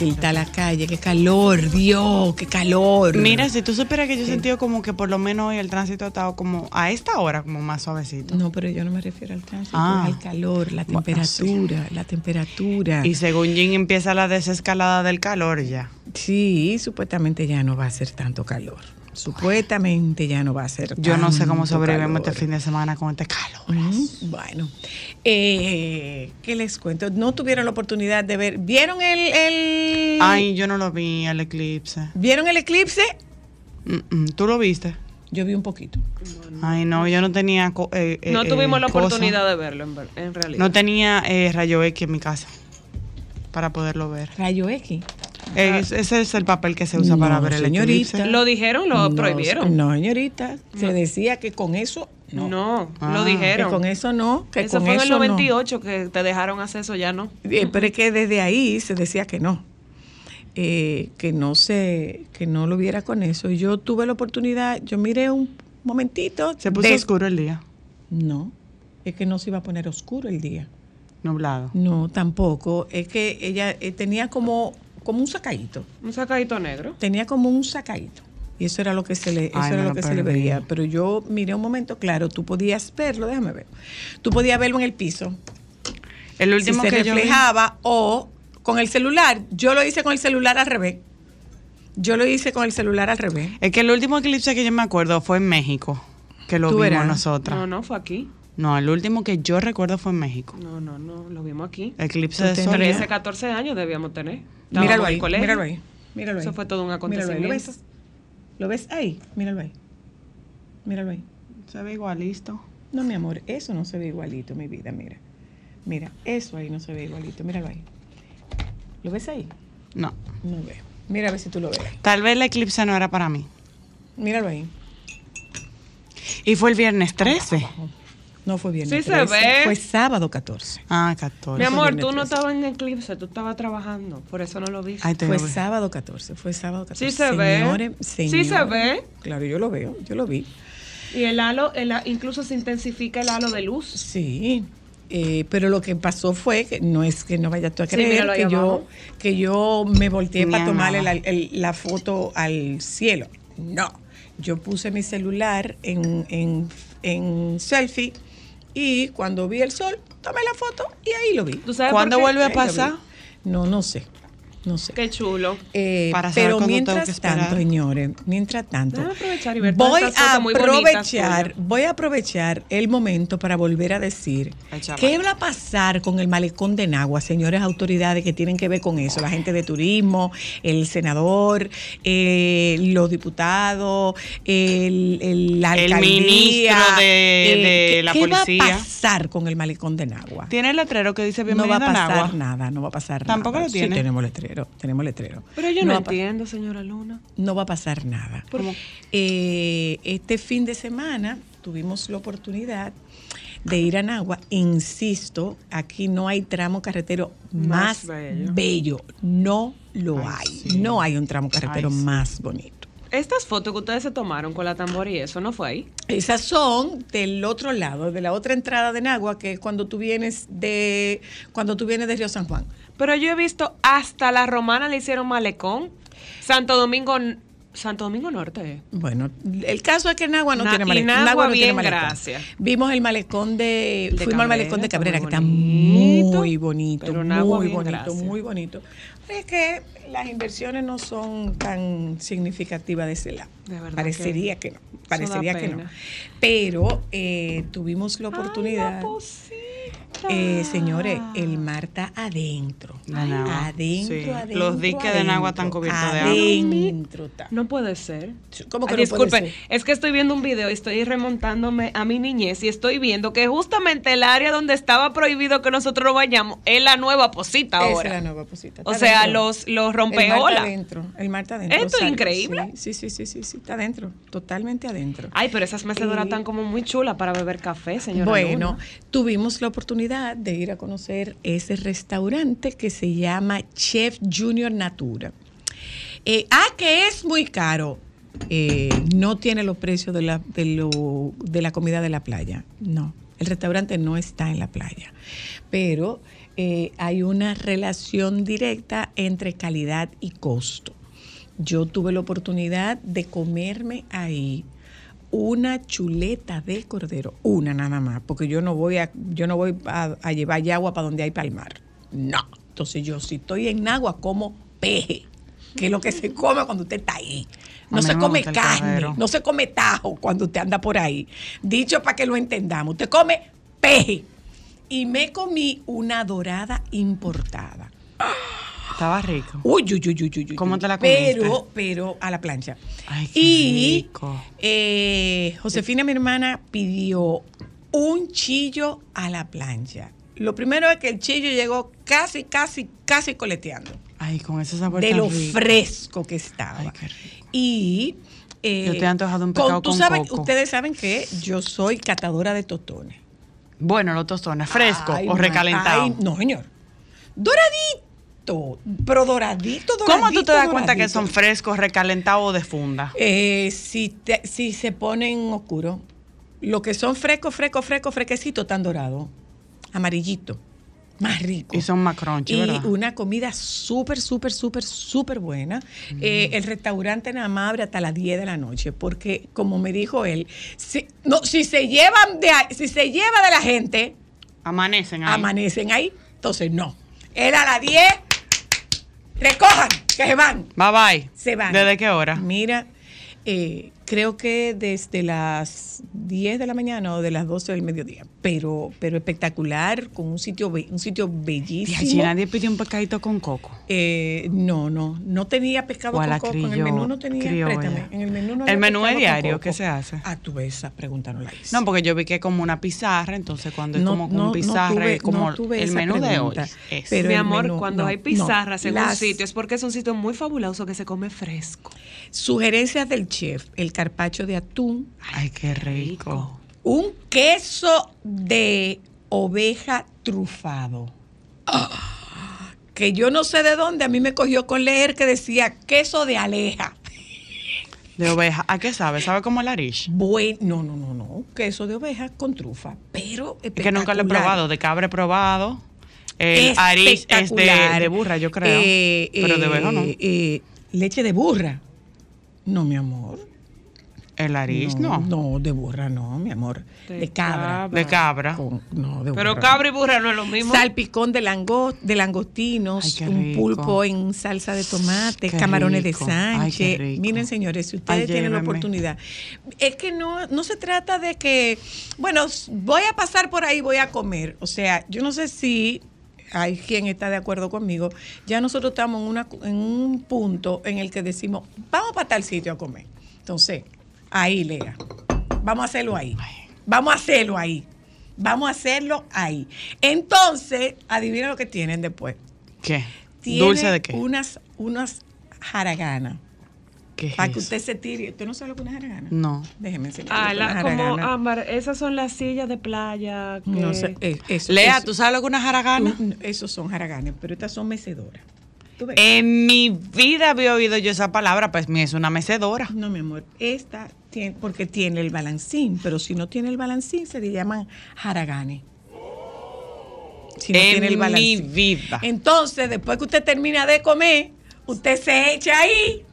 difícil está la calle, qué calor, Dios, qué calor. Mira, si tú supieras que yo he sentido como que por lo menos hoy el tránsito ha estado como a esta hora como más suavecito. No, pero yo no me refiero al tránsito, Ah. al calor, la Bueno, temperatura, la temperatura. Y según Jin empieza la desescalada del calor ya. Sí, supuestamente ya no va a ser tanto calor. Supuestamente ya no va a ser Yo no sé cómo sobrevivimos este fin de semana con este calor. Bueno, eh, ¿qué les cuento? No tuvieron la oportunidad de ver. ¿Vieron el, el- Ay, yo no lo vi el eclipse. ¿Vieron el eclipse? Mm, mm, ¿Tú lo viste? Yo vi un poquito. Ay, no, yo no tenía. eh, eh, No eh, tuvimos la cosa. oportunidad de verlo en, realidad. No tenía eh, rayo X en mi casa para poderlo ver. Rayo X. Eh, es- ese es el papel que se usa para ver el señorita. eclipse. ¿Lo dijeron? ¿Lo No, prohibieron? No, señorita. Se decía que con eso no. No, Ah. lo Que dijeron. con eso no. Que Eso con fue en el eso no. 98 que te dejaron hacer eso, ya no. Eh, pero es que desde ahí se decía que no. Eh, que no se, que no lo viera con eso. Y Yo tuve la oportunidad, yo miré un momentito. Se puso de- oscuro el día, No, es que no se iba a poner oscuro el día. nublado. No, tampoco. Es que ella eh, tenía como, como un sacadito. Un sacadito negro. Tenía como un sacadito. Y eso era lo que se le, eso Ay, era lo que se le veía. Pero yo miré un momento, claro, tú podías verlo, déjame ver. Tú podías verlo en el piso. El último si se que yo vi- reflejaba o con el celular. Yo lo hice con el celular al revés. Yo lo hice con el celular al revés. Es que el último eclipse que yo me acuerdo fue en México, que lo vimos verás. nosotras. No, No, no, fue aquí. el último que yo recuerdo fue en México. No, no, no, lo vimos aquí. Eclipse de sol. tendrías- 13, 14 años debíamos tener. Estábamos Míralo ahí, colegio. míralo ahí. Míralo ahí. Eso fue todo un Míralo ahí. ¿Lo acontecimiento. ¿Lo ves ahí? Míralo ahí. Míralo ahí. Se ve igualito. No, mi amor, eso no se ve igualito, mi vida, mira. Mira, eso ahí no se ve igualito, míralo ahí. ¿Lo ves ahí? No. No veo. Mira a ver si tú lo ves. Tal vez el eclipse no era para mí. Míralo ahí. Y fue el viernes 13. No fue viernes. Sí se 13, ve. Fue sábado 14. Ah, 14. Mi amor, tú no 13. estabas en eclipse, tú estabas trabajando, por eso no lo viste. Ay, Fue sábado 14, fue sábado 14. Sí se ve. Señores, Sí se ve. Claro, yo lo veo, yo lo vi. Y el halo, el incluso se intensifica el halo de luz. Sí. eh, pero lo que pasó fue que no es que no vayas tú a creer que yo que yo me volteé para a tomarle la, el- la foto al cielo. No. Yo puse mi celular en, en, en selfie y cuando vi el sol, tomé la foto y ahí lo vi. ¿Tú sabes ¿Cuándo por qué? vuelve a pasar? No, no sé. No sé. Qué chulo. Eh, Para saber pero tengo mientras que tanto, señores, mientras tanto, Déjame aprovechar y ver todas voy a aprovechar, voy a aprovechar el momento para volver a decir qué va a pasar con el malecón de Nagua, señores autoridades que tienen que ver con eso, la gente de turismo, el senador, eh, los diputados, el, el- la El alcaldía, ministro de- eh, de ¿qué- la ¿Qué va policía? a pasar con el malecón de Nagua? Tiene el letrero que dice No va a a pasar Nagua. nada, no va a pasar ¿Tampoco nada. lo tiene? Sí, tenemos letrero, tenemos letrero. Pero yo No entiendo, señora Luna. no va a pasar nada. Eh, este fin de semana tuvimos la oportunidad de ir a Nagua. Insisto, aquí no hay tramo carretero más, Más bello. bello. No lo Ay, hay. sí. No hay un tramo carretero Ay, sí. más bonito. Estas fotos que ustedes se tomaron con la tambor y eso, ¿no fue ahí? Esas son del otro lado, de la otra entrada de Nagua, que es cuando tú vienes de cuando tú vienes de Río San Juan. Pero yo he visto hasta la romana le hicieron malecón. Santo Domingo Santo Domingo Norte. Bueno, el caso es que Nagua no Na- tiene malecón. Nagua Nagua no bien, tiene malecón. gracias. Vimos el malecón de, De fuimos al Cabrera, malecón de Cabrera, que está muy bonito, pero Nagua muy bien, bonito, gracias. muy bonito. Es que las inversiones no son tan significativas de ese lado. De verdad Parecería que, no, parecería que no. Pero eh, tuvimos la oportunidad. Eh, señores, el mar está adentro. Adentro, Sí. adentro. Los diques de Nagua están adentro. cubiertos de agua. Adentro está. No puede ser. ¿Cómo que Ay, no disculpe, puede ser? es que estoy viendo un video y estoy remontándome a mi niñez y estoy viendo que justamente el área donde estaba prohibido que nosotros nos vayamos es la nueva posita ahora. es la nueva posita. O sea, los, los El mar está rompeolas. adentro. El mar está adentro. Esto es increíble. Sí, sí, sí, sí, sí, está adentro. Totalmente adentro. Ay, pero esas mecedoras Y- están como muy chulas para beber café, señora. Bueno, Luna. tuvimos la oportunidad de ir a conocer ese restaurante que se llama Chef Junior Natura. Eh, ah, que es muy caro. Eh, no tiene los precios de la, de, la comida de la playa. No, el restaurante no está en la playa. Pero eh, hay una relación directa entre calidad y costo. Yo tuve la oportunidad de comerme ahí una chuleta de cordero, una nada más, porque yo no voy a, yo no voy a, a llevar agua para donde hay palmar. No. Entonces yo si estoy en agua como peje, que es lo que se come cuando usted está ahí. No se come carne, no se come tajo cuando usted anda por ahí. Dicho para que lo entendamos, usted come peje. Y me comí una dorada importada. Estaba rico. Uy, uy, uy, uy, uy, uy. ¿Cómo te la comiste? Pero, pero a la plancha. Ay, qué y rico. eh, Josefina, mi hermana, pidió un chillo a la plancha. Lo primero es que el chillo llegó casi, casi, casi coleteando. Ay, con ese sabor de tan lo rico. fresco que estaba. Ay, qué rico. Y. eh, Yo te he antojado un pescado tú con sabes- coco. Ustedes saben que yo soy catadora de tostones. Bueno, los tostones, fresco Ay, o recalentado. ay, no, señor. Doradito. Pero doradito, doradito. ¿Cómo tú te das cuenta que doradito. son frescos, recalentados o de funda? Eh, si, te- si se ponen oscuro. Lo que son frescos, frescos, frescos, fresquecitos, tan dorados. Amarillito. Más rico. Y son más crunchy, Y ¿verdad? una comida súper, súper, súper, súper buena. Eh, el restaurante nada más abre hasta las 10 de la noche, porque como me dijo él, si, no, si se llevan de si se lleva de la gente, Amanecen ahí. amanecen ahí. Entonces, no. Él a las 10, recojan, que se van. Bye bye. Se van. ¿Desde qué hora? Mira, eh, creo que desde las 10 de la mañana o de las 12 del mediodía, pero, pero espectacular, con un sitio, un sitio Y bellísimo. allí nadie pidió un pescadito con coco. Eh, no, no, no tenía pescado con coco. En el criollo- menú no tenía, préstame, en el menú no El menú es diario. ¿qué se hace? Ah, tú ves esa pregunta, no la hice. No, porque yo vi que es como una pizarra, entonces cuando es No, como no, no pizarra, tuve- es como no tuve el menú de hoy. es. Pero Mi amor, menú, cuando no, hay no. pizarras en un Las- sitio es porque es un sitio muy fabuloso que se come fresco. Sugerencias del chef, el carpacho de atún, Ay, qué rico. un queso de oveja trufado. Que yo no sé de dónde, a mí me cogió con leer que decía queso de aleja. De oveja. ¿A qué sabe? ¿Sabe como el arish? Bueno, no, no, no, no, queso de oveja con trufa, pero Es que nunca lo he probado. De cabra he probado. El arish es de, de burra, yo creo. Eh, pero de eh, oveja no. eh, leche de burra. No, mi amor. El arish no. No, de burra no, mi amor. De, De cabra. De cabra. Con- no, de Pero burra. cabra y burra no es lo mismo. Salpicón de, lango- de langostinos, Ay, un pulpo en salsa de tomate, Qué camarones rico. de Sánchez. Miren, señores, si ustedes Ay, tienen la oportunidad. Es que no, no se trata de que, bueno, voy a pasar por ahí, voy a comer. O sea, yo no sé si hay quien está de acuerdo conmigo. Ya nosotros estamos en, una, en un punto en el que decimos, vamos para tal sitio a comer. Entonces, ahí, Lea. Vamos a hacerlo ahí. Vamos a hacerlo ahí. Vamos a hacerlo ahí. Entonces, adivina lo que tienen después. ¿Qué? Tienen ¿Dulce de qué? Unas, unas jaraganas. ¿Qué es Para que eso? usted se tire. ¿Usted no sabe lo que es una jaragana? No. Déjeme enseñarle. Ah, la- como ámbar, esas son las sillas de playa. Que... No sé, eh, eso- Lea, eso- ¿tú sabes lo que es una jaragana? Esos son jaraganes, pero estas son mecedoras. En mi vida había oído yo esa palabra, pues mi es una mecedora. No, mi amor, esta tiene, porque tiene el balancín, pero si no tiene el balancín se le llaman haraganes. Si no En tiene el mi balancín. vida. Entonces, después que usted termina de comer, usted se echa ahí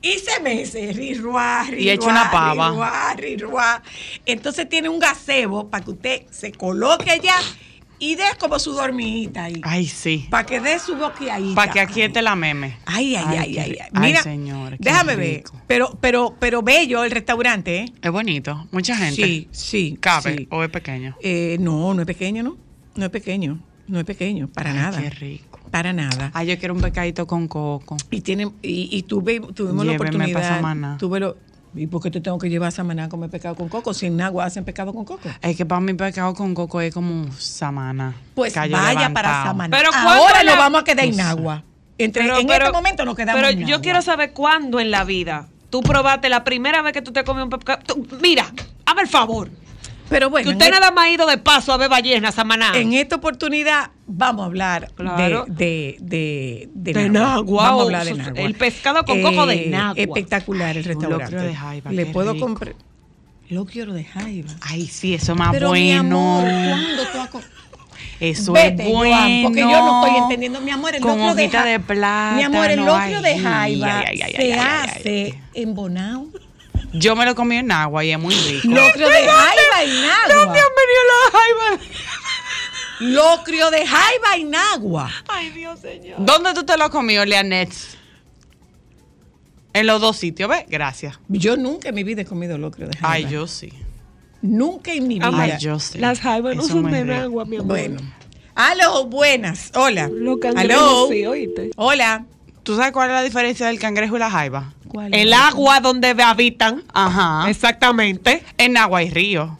y se mece, rirruá, Y echa una pava. Entonces tiene un gazebo para que usted se coloque allá y dé como su dormidita ahí. Ay, sí. Para que dé su boqueadita. Para que aquiete la meme. Ay, ay, ay, Ay, ay. ay. ay, Mira, señor, qué déjame ver. Pero, pero, pero bello el restaurante, ¿eh? Es bonito. Mucha gente. Sí, sí. ¿Cabe sí. o es pequeño? Eh, no, no es pequeño, ¿no? No es pequeño. No es pequeño, para Ay, nada. Qué rico. Para nada. Ay, yo quiero un pecadito con coco. Y tienen, y, y tuve, tuvimos la Lléveme pa' oportunidad. Tuve lo, ¿Y por qué te tengo que llevar a Samaná a comer pescado con coco? Si en Nagua hacen pescado con coco. Es que para mí pecado con coco es como samana. Pues vaya para. Samaná. Pero ¿cuándo Ahora la- nos vamos a quedar en. Nagua. Entre, Pero- en pero- este momento nos quedamos Pero en yo quiero saber cuándo en la vida tú probaste la primera vez que tú te comías un pescado. Tú- Mira, hazme el favor. Pero bueno, que usted e- nada más ha ido de paso a ver ballenas, Samaná. en esta oportunidad vamos a hablar Claro. de, de, de, De Nagua. Nagua, Vamos a o hablar de Nagua. el pescado con coco de Nagua. Espectacular el restaurante. de jaiba, Le puedo comprar. Locrio de jaiba. Ay, sí, eso es más Pero bueno. mi amor, ¿cuándo tú has Eso Vete, es bueno. Joan, porque yo no estoy entendiendo, mi amor, el Con locrio de, de plátano. Mi amor, el locrio de ay, jaiba ay, ay, se hace en Bonao. Yo me lo comí en agua y es muy rico. Locrio de jaiba en agua. Bienvenido a la jaiba. Locrio de jaiba en agua. Ay, Dios señor. ¿Dónde tú te lo comió, Leanets? En los dos sitios, ¿ves? Gracias. Yo nunca en mi vida he comido locrio de jaiba. Ay, yo sí. Nunca en mi vida. Ay, yo sí. Las jaibas no son de agua, mi amor. Bueno. Aló, buenas. Hola. Lo Aló. sí, oíste. Hola. ¿Tú sabes cuál es la diferencia del cangrejo y la jaiba? ¿Cuál El es? agua donde habitan. Ajá. Exactamente. En agua y río.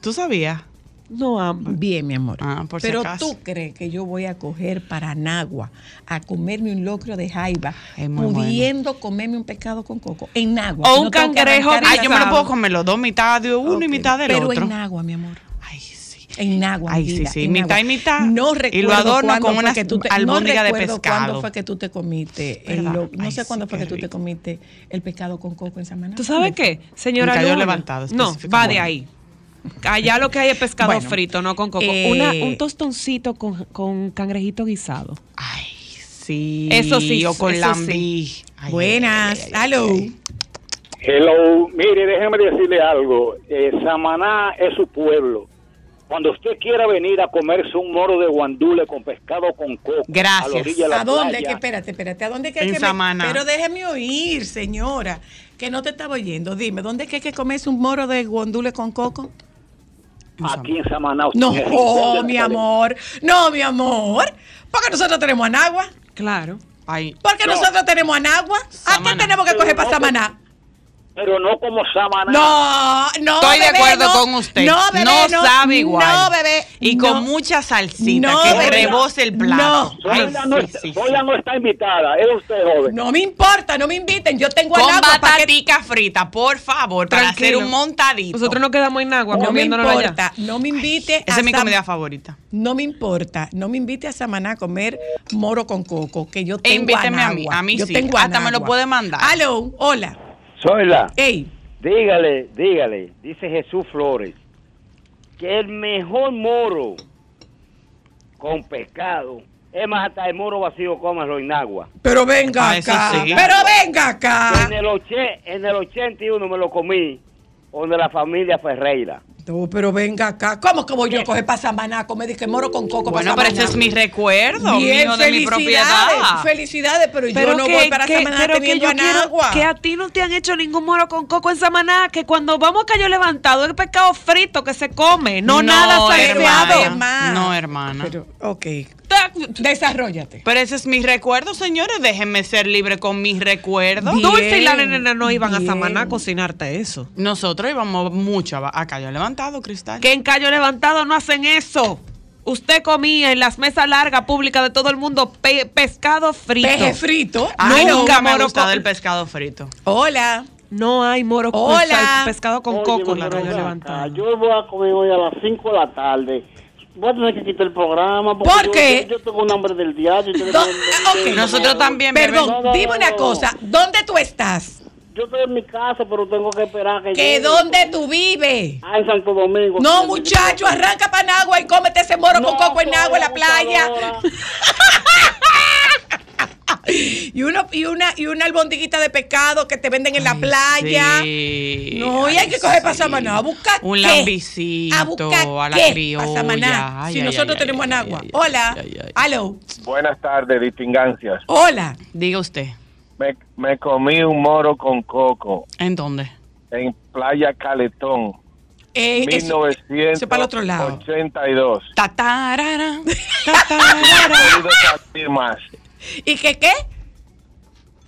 ¿Tú sabías? No ambas. Bien, mi amor. Ah, por si Pero acaso. tú crees que yo voy a coger para Nagua a comerme un locrio de jaiba, pudiendo comerme un pescado con coco en Nagua. O un que cangrejo Ay, yo me lo puedo comer los dos, mitad de uno y mitad del Pero otro. en Nagua, mi amor. En Nagua. Ay, sí, sí, mitad y mitad. No Y lo adorno con fue unas que tú te, no albóndigas de pescado. cuándo fue que tú te comiste el no Ay, sé sí, cuándo fue que tú te rico. comiste el pescado con coco en Samaná. ¿Tú sabes qué, señora? Luna? levantado, No, va de ahí. Allá lo que hay es pescado Bueno, frito, no con coco. eh, Una- un tostoncito con, con cangrejito guisado. Ay, sí. Eso sí, O con lambí. Ay, Buenas. ay. Hello, mire, déjeme decirle algo. Eh, Samaná es su pueblo. Cuando usted quiera venir a comerse un moro de guandule con pescado con coco Gracias. a la orilla de la ¿A dónde? playa, Que, espérate, espérate. ¿A dónde que En hay que me- Samaná. Pero déjeme oír, señora, que no te estaba oyendo. Dime, ¿dónde es que hay que comerse un moro de guandule con coco? aquí en Samaná. usted No, me oh, mi amor. No, mi amor. Porque nosotros tenemos Anagua. Claro. Ay, Porque No. nosotros tenemos Anagua. ¿A qué tenemos que coger Pero para no, Samaná? Pero no como Samaná. No, no, Estoy de acuerdo no. con usted. No, bebé, no, sabe igual. No, bebé. Y no. con mucha salsita No, que bebé. rebose el plato. No. Ay, Zoila no, sí, está, sí, sí. Zoila no está invitada, es usted joven. No me importa, no me inviten. Yo tengo Con Anagua para que frita, por favor, para hacer Tranquilo. un montadito. Nosotros nos quedamos en agua no me allá. importa, no me invite Esa es mi comida favorita. No me importa, no me invite a Samaná a comer moro con coco, que yo tengo invíteme a mí, a mí yo sí, tengo hasta me lo puede mandar. Aló, hola. Zoila, Ey, dígale, dígale, dice Jesús Flores, que el mejor moro con pescado, es más, hasta el moro vacío cómelo en agua. pero venga Ah, acá. sí. Pero venga acá. En el, oche- en el 81 me lo comí, donde la familia Ferreira. No, pero venga acá. ¿Cómo que voy yo a coger para Samaná a comer dije moro con coco Bueno, pero ese es mi recuerdo, Bien, mío de mi propiedad. felicidades, felicidades, pero, yo no que- voy para que- Samaná pero que teniendo yo quiero Anagua. que a ti no te han hecho ningún moro con coco en Samaná, que cuando vamos a Cayo Levantado es pescado frito que se come, no, nada salseado. hermana. No, hermana. Pero, ok. Desarrollate. Pero ese es mi recuerdo, señores. Déjenme ser libre con mis recuerdos. Bien. Dulce y la nena no iban a. Samaná a cocinarte eso. Nosotros íbamos mucho a, a Cayo Levantado, Cristal. Que en Cayo Levantado no hacen eso. Usted comía en las mesas largas públicas de todo el mundo pe- pescado frito. Peje frito. Ay, Nunca nunca me ha moro gustado el pescado frito. Hola. No hay moro con pescado con Oye, coco en la acá, Levantado. Yo voy a comer hoy a las 5 de la tarde. Voy a tener que quitar el programa. porque ¿Por yo- qué? Yo, yo tengo un hambre del diario. yo tengo- Do- ah, ok. Nosotros también. Perdón, No, no, dime no, una no. cosa. ¿Dónde tú estás? Yo estoy en mi casa, pero tengo que esperar que ¿Que llegue. dónde tú vives? Ah, en Santo Domingo. No, muchacho, arranca para Nagua y cómete ese moro con coco en Nagua en la playa. y, uno, y, una, y una albondiguita de pescado que te venden en la playa. Sí, No, y hay ay, que coger sí. para Samaná a buscar Un lambicito a buscar a la qué criolla. pa' Samaná, Ay, si ay, nosotros ay, tenemos ay, en agua. Hola, ay, ay. aló, Buenas tardes, distingancias. hola. Diga usted, Me, me comí un moro con coco ¿en dónde? en Playa Caletón, Eh, eso- eso para el otro lado. 1982. Tatarara, No he podido salir más. ¿Y qué qué?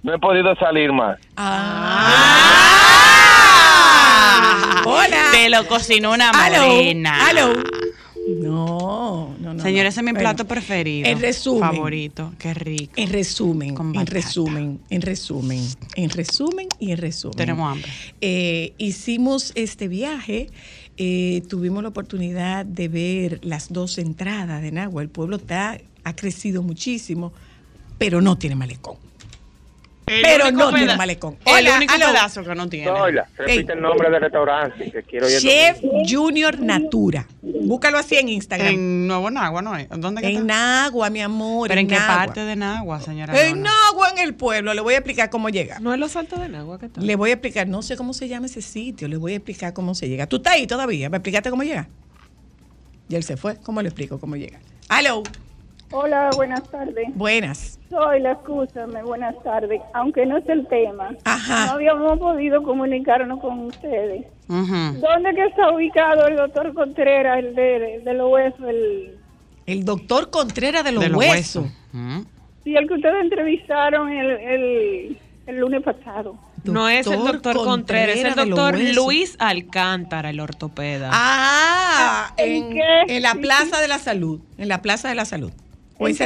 No he podido salir más. Ah. Hola. Te lo cocinó una morena. aló. No, no, no. Señor, no. ese es mi Bueno, plato preferido. En resumen. Favorito. Qué rico. En resumen, en resumen, en resumen, en resumen y en resumen. Tenemos hambre. Eh, hicimos este viaje, eh, tuvimos la oportunidad de ver las dos entradas de Nagua. El pueblo está, ha crecido muchísimo, pero no tiene malecón. Pero único no tiene malecón. El Hola, único aló. pedazo que no tiene. Hola, repite el nombre del restaurante que quiero Chef Junior Natura. Búscalo así en Instagram. En, En Nuevo Nagua, ¿no es? ¿Dónde que está? Nagua, mi amor. ¿Pero en qué Nagua. parte de Nagua, señora? En Lona? Nagua, en el pueblo. Le voy a explicar cómo llega. No es los saltos de agua que tal. Le voy a explicar, no sé cómo se llama ese sitio, le voy a explicar cómo se llega. ¿Tú estás ahí todavía? ¿Me explicaste cómo llega? Y él se fue. ¿Cómo le explico cómo llega? Aló, Hola, buenas tardes. buenas. Soy la escúchame, buenas tardes. Aunque no es el tema, no Ajá. habíamos podido comunicarnos con ustedes. Ujú. ¿Dónde que está ubicado el doctor Contreras, el de, de los huesos? El, El doctor Contreras de los, De los huesos. huesos. Sí, el que ustedes entrevistaron el, el, el lunes pasado. No es el doctor Contreras, es el doctor. Luis Alcántara, el ortopeda. Ah, ¿En en, qué? en la Plaza de la Salud. En la Plaza de la Salud. O en.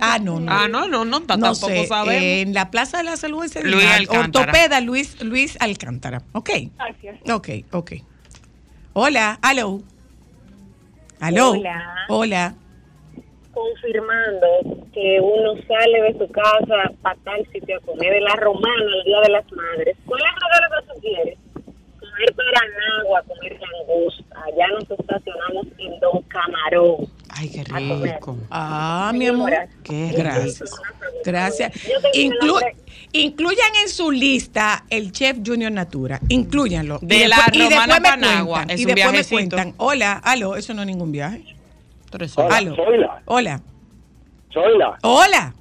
Ah, no, no. Ah, no, no, no, No tampoco sé, sabemos. en la Plaza de la Salud en Sedimán. Luis Alcántara. Ortopeda Luis, Luis Alcántara. Ok. Gracias. Ok, ok. Hola, aló. Aló. Hola. Hola. confirmando que uno sale de su casa para tal sitio a comer de la romana el día de las madres. ¿Cuál es el regalo que tú quieres? Comer paranagua, comer langosta. Allá nos estacionamos en Don Camarón. Ay, qué rico. Ah, mi amor. Qué Gracias. Gracias. Inclu- incluyan en su lista el chef Junior Natura. Incluyanlo. De la y Romana después me Panagua. cuentan, Es y un después me cuentan. Hola, aló, eso no es ningún viaje. Hola, Aló. Zoila. Hola. Zoila. Hola.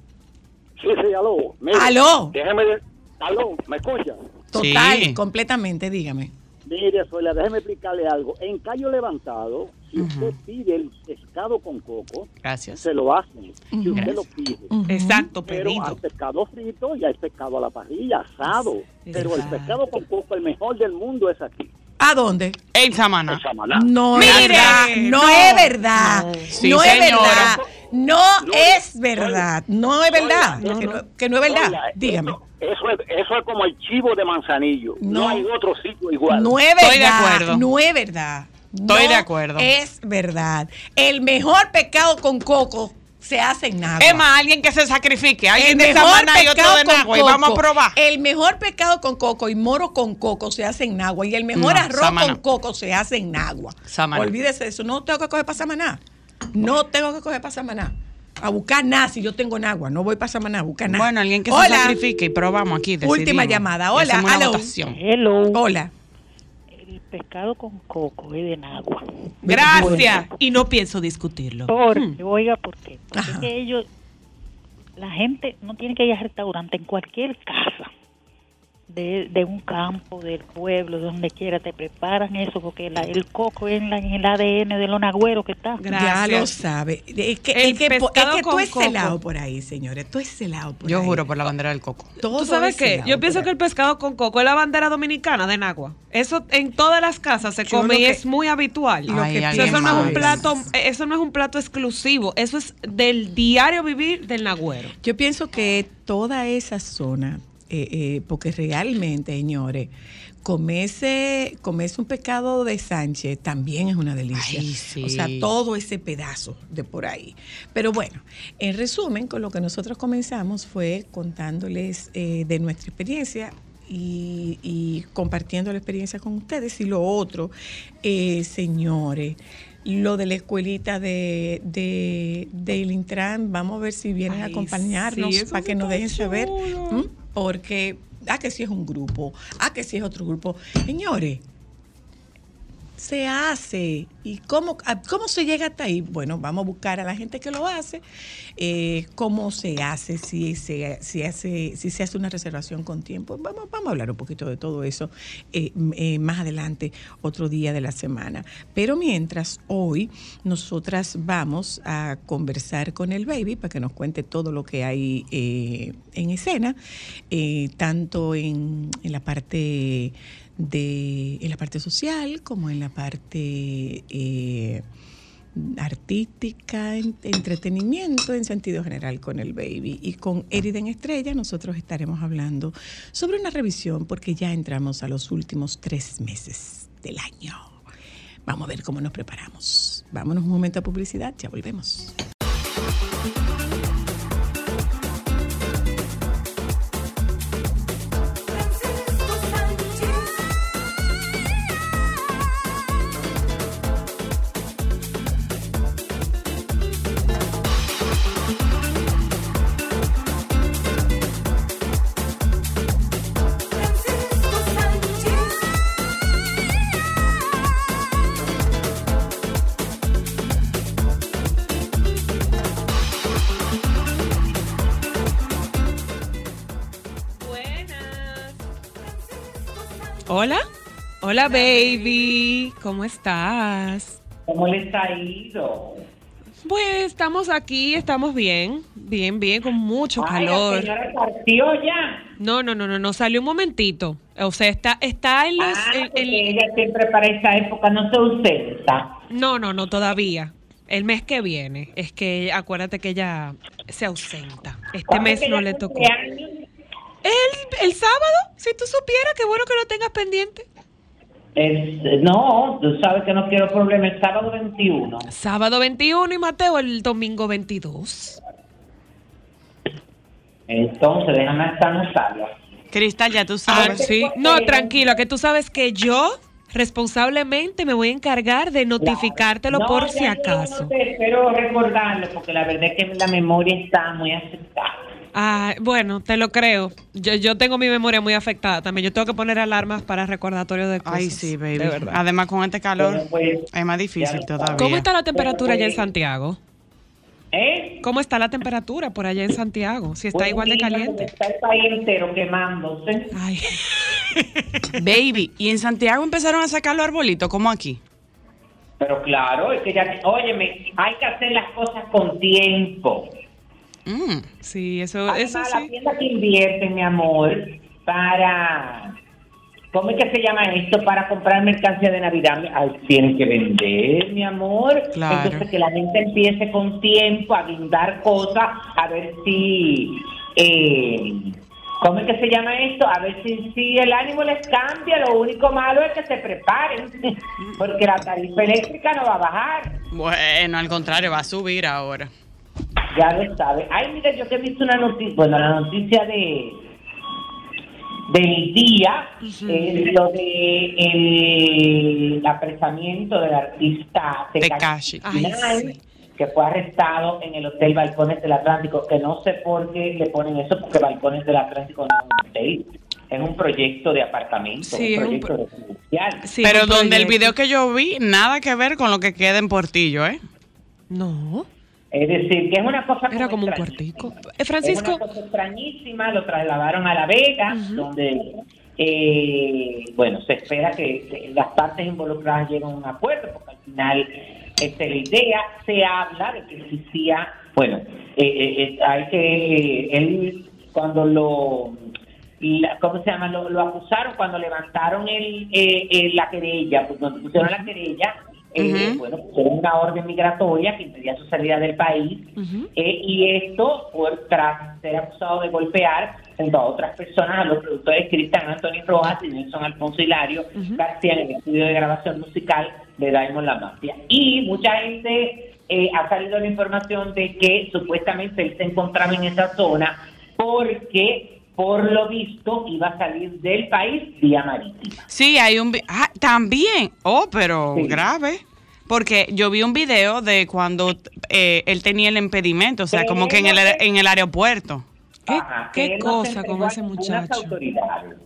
Sí, sí, aló. Mire, Aló. Déjeme. de- Aló, ¿me escucha? Total, Sí. completamente, dígame. Mire, Zoila, déjeme explicarle algo. En Cayo Levantado, si usted pide el pescado con coco, Gracias. se lo hacen. Si usted lo pide. Ujú. Exacto, Pero hay pedido. pescado frito y hay pescado a la parrilla, asado. Pero el Exacto. pescado con coco, el mejor del mundo es aquí. ¿A dónde? En Samaná. No es Mire, verdad, no, no. es verdad, no, Sí, es señora. verdad, no, No, es verdad, no es verdad, no, que, no. no, que no es verdad, dígame. Eso, eso es, eso es como el chivo de Manzanillo. No, No. hay otro sitio igual. No es Estoy de verdad, acuerdo. no es verdad. Estoy no de acuerdo. Es verdad. El mejor pescado con coco se hace en agua. Es más, alguien que se sacrifique. Alguien de mejor Samaná y otro de con Nagua. Y vamos a probar. El mejor pescado con coco y moro con coco se hace en agua. Y el mejor No, arroz Samaná. con coco se hace en agua. Samaná. Olvídese de eso. No tengo que coger para Samaná. No tengo que coger para Samaná. A buscar nada si yo tengo en agua. No voy para Samaná a buscar nada. Bueno, alguien que se sacrifique y probamos aquí. Última llamada. Hola. Hello. Hola. El pescado con coco es de Nagua. Gracias. Y no pienso discutirlo. Porque, oiga, ¿por qué? Porque Ajá. es que ellos, la gente no tiene que ir al restaurante, en cualquier casa de, de un campo, del pueblo, de donde quiera, te preparan eso, porque la- el coco es en, el ADN de los nagüeros que está. Ya Gracias. lo sabe. Es que, El es que, es que con es celado por ahí, señores. Todo es celado por Yo ahí. juro por la bandera del coco. Todo ¿Tú sabes es qué? Yo pienso que el pescado con coco es la bandera dominicana de Nagua. Eso en todas las casas se come y que- es muy habitual. lo Ay, que O sea, eso no es un plato, eso no es un plato exclusivo. Eso es del diario vivir del nagüero. Yo pienso que toda esa zona, eh, eh, porque realmente, señores, comerse, comerse un pescado de Sánchez también es una delicia. Ay, sí. O sea, todo ese pedazo de por ahí. Pero bueno, en resumen, con lo que nosotros comenzamos fue contándoles eh, de nuestra experiencia. Y, y compartiendo la experiencia con ustedes. Y lo otro, señores, lo de la escuelita de, de, del Intran. Vamos a ver si vienen a acompañarnos sí, para que sí nos dejen saber. Porque, ah, que si es un grupo, ah, que si es otro grupo. Señores, se hace. ¿Y cómo, cómo se llega hasta ahí? Bueno, vamos a buscar a la gente que lo hace. eh, ¿Cómo se hace? Si se, si, hace, si se hace una reservación con tiempo. Vamos, vamos a hablar un poquito de todo eso eh, eh, más adelante, otro día de la semana. Pero mientras, hoy nosotras vamos a conversar con el baby para que nos cuente todo lo que hay en escena, tanto en, en la parte de en la parte social como en la parte eh, artística, en- entretenimiento en sentido general con el baby. Y con Eriden Estrella nosotros estaremos hablando sobre una revisión porque ya entramos a los últimos tres meses del año. Vamos a ver cómo nos preparamos. Vámonos un momento a publicidad, ya volvemos. Hola, baby. ¿Cómo estás? ¿Cómo les ha ido? Pues estamos aquí, estamos bien, bien, bien, con mucho Ay, la calor. señora partió ya. No, no, no, no, no salió un momentito. O sea, está, está en los. Ah, en- porque en- ella siempre para esa época no se ausenta. no, no, no, todavía. El mes que viene. Es que acuérdate que ella se ausenta. Este ¿Cuándo mes no le tocó. El, el sábado, si tú supieras, qué bueno que lo tengas pendiente. Es- no, tú sabes que no quiero problemas. El sábado 21. Sábado 21 y Mateo el domingo 22. Entonces, déjame hasta anotarlo. Cristal, ya tú Ah, sabes. sí. No, tranquilo, que tú sabes que yo responsablemente me voy a encargar de notificártelo No, por si acaso. No sé, espero recordarlo porque la verdad es que la memoria está muy aceptada. Ah, bueno, te lo creo. Yo, yo tengo mi memoria muy afectada también. Yo tengo que poner alarmas para recordatorios de cosas. Ay, sí, baby. De verdad. Además, con este calor Bueno, pues, es más difícil todavía. ¿Cómo está la temperatura allá en Santiago? ¿Eh? ¿Cómo está la temperatura por allá en Santiago? Si está Pues igual de caliente. Está el país entero quemándose. Ay, Baby, y en Santiago empezaron a sacar los arbolitos, como aquí. Pero claro, es que ya, óyeme, hay que hacer las cosas con tiempo. Mm. sí, eso, Además, eso la tienda que invierte, mi amor, para... ¿Cómo es que se llama esto? Para comprar mercancía de Navidad. Ay, tienen que vender, mi amor. Claro. Entonces, que la gente empiece con tiempo a guindar cosas, a ver si... eh, ¿Cómo es que se llama esto? A ver si, si el ánimo les cambia. Lo único malo es que se preparen, porque la tarifa eléctrica no va a bajar. Bueno, al contrario, va a subir ahora. Ya lo sabe. Ay, mira, yo que he visto una noticia, bueno, la noticia de del día es lo de el apresamiento del artista Tekashi. Sí. que fue arrestado en el hotel Balcones del Atlántico, que no sé por qué le ponen eso, porque Balcones del Atlántico no es un hotel, es un proyecto de apartamento, Sí, un un proyecto residencial. Sí, Pero un donde el video que yo vi, nada que ver con lo que queda en Portillo, ¿eh? No, Es decir, que es una cosa era como un cuartico. Eh, Es una cosa extrañísima, lo trasladaron a La Vega, donde, eh, bueno, se espera que, las partes involucradas lleguen a un acuerdo, porque al final esta es la idea, se habla de que existía, bueno, eh, eh, eh, hay que, eh, él cuando lo, la- ¿cómo se llama? Lo, lo acusaron cuando levantaron el, la querella, pues, cuando pusieron la querella, eh, bueno, pusieron una orden migratoria que impedía su salida del país, eh, y esto por tras ser acusado de golpear junto a otras personas a los productores Cristian Anthony Rojas y Nelson Alfonso Hilario García en el estudio de grabación musical de Diamond La Mafia. Y mucha gente eh, ha salido la información de que supuestamente él se encontraba en esa zona porque por lo visto iba a salir del país vía marítima. Sí, hay un... Ah, también. Oh, pero Sí. grave. Porque yo vi un video de cuando eh, él tenía el impedimento, o sea, como que en el, en el aeropuerto. Ajá, qué cosa con ese muchacho?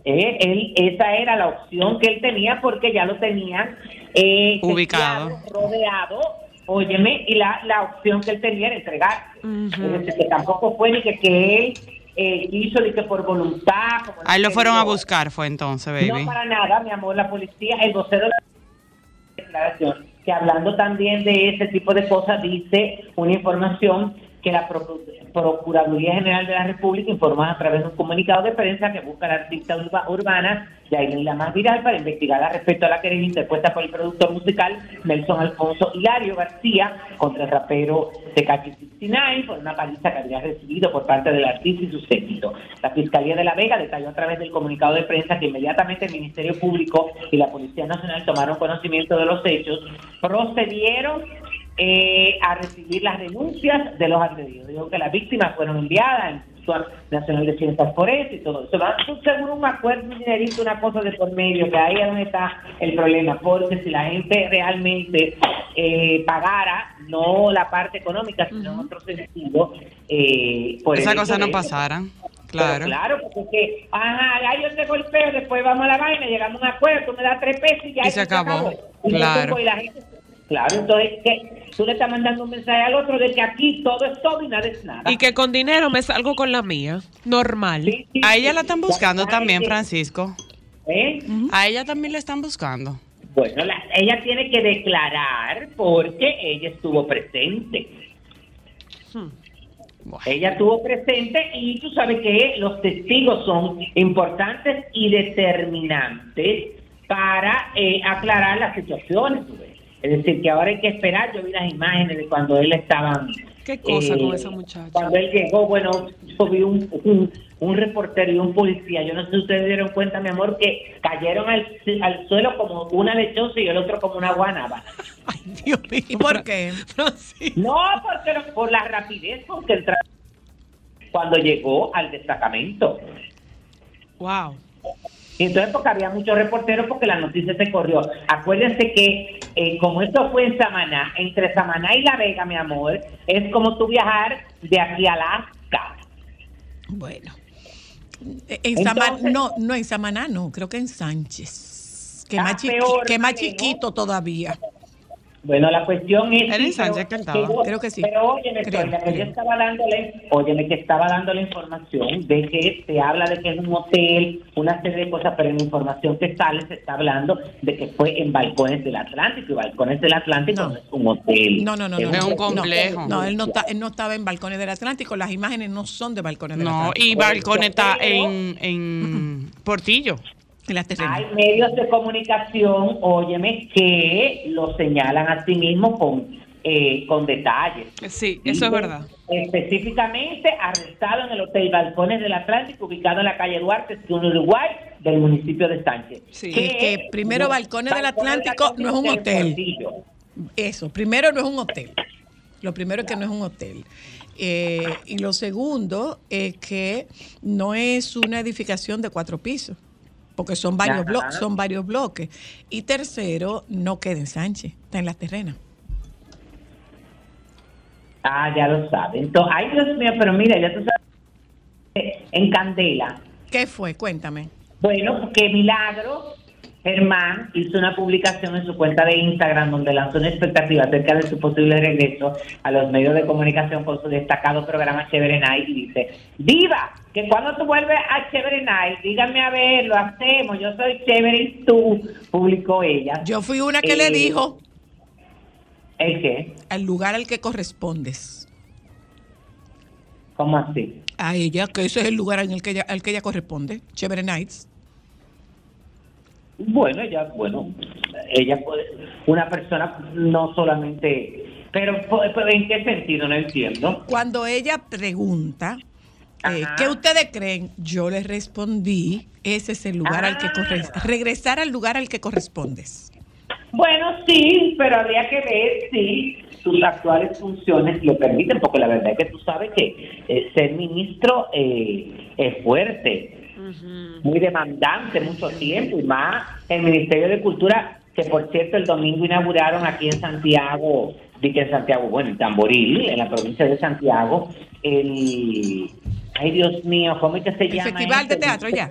Eh, él, esa era la opción que él tenía porque ya lo tenían eh, Ubicado. rodeado, óyeme, y la, la opción que él tenía era entregar. Decir, que tampoco fue ni que, que él eh, quiso ni que por voluntad. Ahí lo fueron a buscar, fue entonces, baby. No para nada, mi amor, la policía, el vocero de la declaración, que hablando también de ese tipo de cosas, dice una información que la Procu- Procuraduría General de la República informó a través de un comunicado de prensa que busca a la artista urba- urbana Yailin la más viral para investigar respecto a la querella interpuesta por el productor musical Nelson Alfonso Hilario García contra el rapero Tecachi 69 por una paliza que habría recibido por parte del artista y su séquito. La Fiscalía de La Vega detalló a través del comunicado de prensa que inmediatamente el Ministerio Público y la Policía Nacional tomaron conocimiento de los hechos, procedieron eh, a recibir las denuncias de los agredidos. Digo que las víctimas fueron enviadas al Instituto Nacional de Ciencias Forenses y todo eso. Seguro un acuerdo, un dinerito, una cosa de por medio, que ahí es donde está el problema, porque si la gente realmente eh, pagara, no la parte económica, sino en otro sentido, eh, por Esa cosa no eso. pasaran. Pero Claro. claro, porque ajá, ya yo te golpeo, después vamos a la vaina, llegamos a un acuerdo, tú me das tres pesos y ya Y se acabó. Y yo Claro. y la gente- claro, entonces que tú le estás mandando un mensaje al otro de que aquí todo es todo y nada es nada. Y que con dinero me salgo con la mía. Normal. A ella la están buscando también, Francisco. ¿Eh? A ella también la están buscando. Bueno, la- ella tiene que declarar porque ella estuvo presente. Ella estuvo presente y tú sabes que los testigos son importantes y determinantes para eh, aclarar las situaciones. tú ves. Es decir, que ahora hay que esperar. Yo vi las imágenes de cuando él estaba. Qué cosa eh, con esa muchacha. Cuando él llegó, bueno, yo vi un, un, un reportero y un policía. Yo no sé si ustedes dieron cuenta, mi amor, que cayeron al, al suelo como una lechosa y el otro como una guanábana. ¿Y por qué? No, porque por la rapidez con que el cuando llegó al destacamento. Wow. Y entonces porque había muchos reporteros porque la noticia se corrió. Acuérdense que eh, como esto fue en Samaná, entre Samaná y La Vega, mi amor, es como tú viajar de aquí a Alaska. Bueno. En Sama- no, no, en Samaná no, creo que en Sánchez. Que Ah, más, chiqui- peor, que más chiquito todavía. Bueno, la cuestión es... Era en Sánchez que estaba. yo- Creo que sí. Pero óyeme, Creo, Sonia, que yo estaba dándole, óyeme, que estaba dando la información de que se habla de que es un hotel, una serie de cosas, pero en la información que sale se está hablando de que fue en Balcones del Atlántico, y Balcones del Atlántico no, es un hotel. No, no, no. Es no, un no. No, él no, está, él no estaba en Balcones del Atlántico. Las imágenes no son de Balcones del No, Atlántico. y Balcón está en, en Portillo. Hay medios de comunicación, óyeme, que lo señalan a sí mismo con, eh, con detalles. Sí, eso es verdad. Específicamente arrestado en el Hotel Balcones del Atlántico, ubicado en la calle Duarte, en Uruguay, del municipio de Sánchez. Que, que primero Balcones del Atlántico no es un hotel. Eso, primero no es un hotel. Lo primero es que no es un hotel. Eh, y lo segundo es que no es una edificación de cuatro pisos, porque son varios, Ajá. blo- son varios bloques. Y tercero, no queda en Sánchez, está en las terrenas. Ah, ya lo saben. Entonces, ay, Dios mío, pero mira, ya tú sabes, en Candela. ¿Qué fue? Cuéntame. Bueno, porque Milagro Germán hizo una publicación en su cuenta de Instagram donde lanzó una expectativa acerca de su posible regreso a los medios de comunicación con su destacado programa Chévere Night y dice, Diva, que cuando tú vuelves a Chévere Night, dígame a ver, lo hacemos, yo soy Chévere y tú, publicó ella. Yo fui una que le Eh, dijo ¿El qué? al lugar al que correspondes. ¿Cómo así? A ella, que ese es el lugar en el que ella, al que ella corresponde, Chévere Nights. Bueno, ella, bueno, ella puede, una persona no solamente, pero, pero ¿en qué sentido? No entiendo. Cuando ella pregunta, eh, ¿qué ustedes creen? Yo le respondí, ese es el lugar al que corresponde. Regresar al lugar al que correspondes. Bueno, sí, pero habría que ver si sus actuales funciones lo permiten, porque la verdad es que tú sabes que eh, ser ministro eh, es fuerte, muy demandante, mucho tiempo, y más el Ministerio de Cultura que por cierto el domingo inauguraron aquí en Santiago, que en Santiago, bueno, en Tamboril, en la provincia de Santiago, el, ay Dios mío, ¿cómo es que se El llama? Festival de esto? Teatro, ya.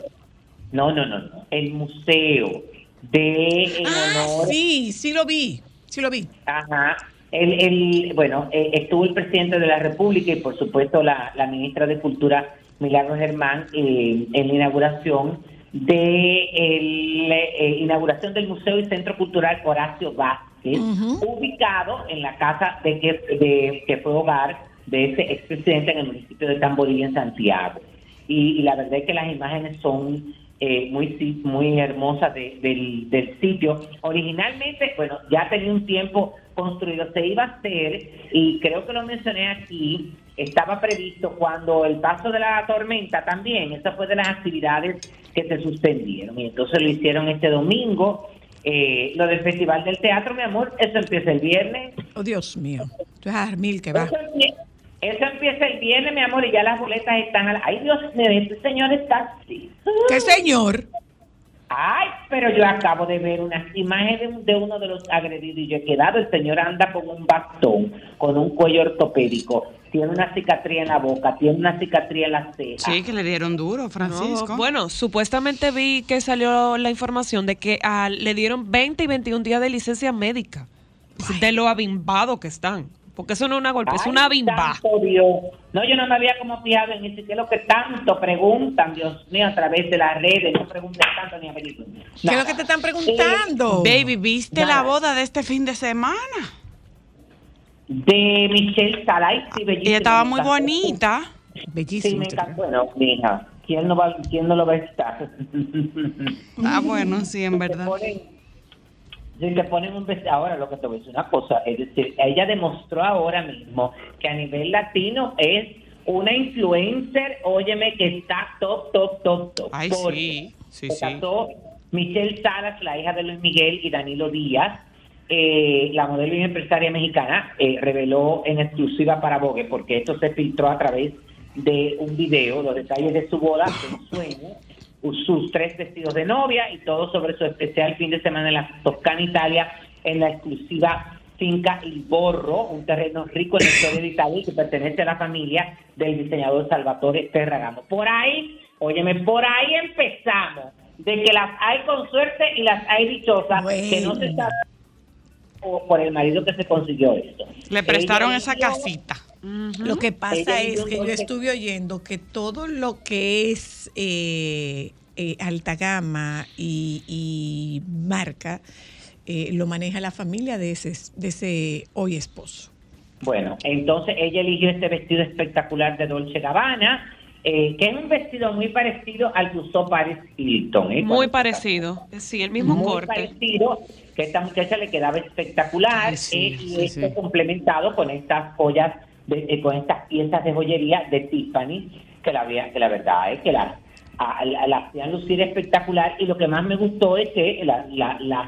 No, no, no, no, el museo de en Ah, honor sí, sí lo vi, sí lo vi. Ajá. El, el, bueno, eh, estuvo el presidente de la República y por supuesto la, la ministra de Cultura, Milagro Germán, eh, en la inauguración de el, eh, inauguración del Museo y Centro Cultural Horacio Vázquez, ubicado en la casa de que, de, que fue hogar de ese expresidente en el municipio de Tamboril, en Santiago. Y, y la verdad es que las imágenes son eh, muy muy hermosas de- del, del sitio. Originalmente, bueno, ya tenía un tiempo construido, se iba a hacer, y creo que lo mencioné aquí, estaba previsto cuando el paso de la tormenta también, esa fue de las actividades que se suspendieron, y entonces lo hicieron este domingo. Eh, lo del Festival del Teatro, mi amor, eso empieza el viernes. Oh, Dios mío. Tú es Armil que va. Eso, empie- eso empieza el viernes, mi amor, y ya las boletas están a la... Ay, Dios mío, este señor está así. ¿Qué señor? Ay, pero yo acabo de ver unas imágenes de uno de los agredidos y yo he quedado. El señor anda con un bastón, con un cuello ortopédico, tiene una cicatriz en la boca, tiene una cicatriz en la ceja. Sí, que le dieron duro, Francisco. No, bueno, supuestamente vi que salió la información de que ah, le dieron 20 y 21 días de licencia médica. De lo abimbado que están. Porque eso no es una golpe, es una bimba. No, yo no me había como fijado en eso, que es lo que tanto preguntan, Dios mío, a través de las redes. No pregunten tanto ni averigüen. ¿Qué es lo que te están preguntando? Baby, ¿viste Nada. la boda de este fin de semana? De Michelle Salai, sí, bellísima. Ella estaba muy encantó. bonita. Sí, Bellísimo. me encanta. Bueno, mija, ¿quién no, va, ¿quién no lo va a estar? Ah, bueno, sí, en verdad. Si te ponen un vestido, ahora lo que te voy a decir una cosa, es decir, ella demostró ahora mismo que a nivel latino es una influencer, óyeme, que está top, top, top, top. Ay, Porque sí, sí, se sí. casó Michelle Salas, la hija de Luis Miguel y Danilo Díaz, eh, la modelo y empresaria mexicana, eh, reveló en exclusiva para Vogue, porque esto se filtró a través de un video, los detalles de su boda, un sueño, sus tres vestidos de novia y todo sobre su especial fin de semana en la Toscana, Italia, en la exclusiva finca Il Borro, un terreno rico en la historia de Italia y que pertenece a la familia del diseñador Salvatore Ferragamo. Por ahí, óyeme, por ahí empezamos, de que las hay con suerte y las hay dichosas, que no se sabe por el marido que se consiguió esto. Le prestaron Ella esa casita. Lo que pasa Ella es que yo estuve oyendo que todo lo que es eh, eh, alta gama y, y marca eh, lo maneja la familia de ese, de ese hoy esposo. Bueno, entonces ella eligió este vestido espectacular de Dolce Gabbana, eh, que es un vestido muy parecido al que usó Paris Hilton. ¿eh? Muy parecido. Sí, el mismo muy corte. parecido, que a esta muchacha le quedaba espectacular Ay, sí, eh, y sí, esto sí. complementado con estas joyas, de- eh, con estas piezas de joyería de Tiffany, que la, que la verdad es que la, a- la, la hacían lucir espectacular y lo que más me gustó es que la- la- las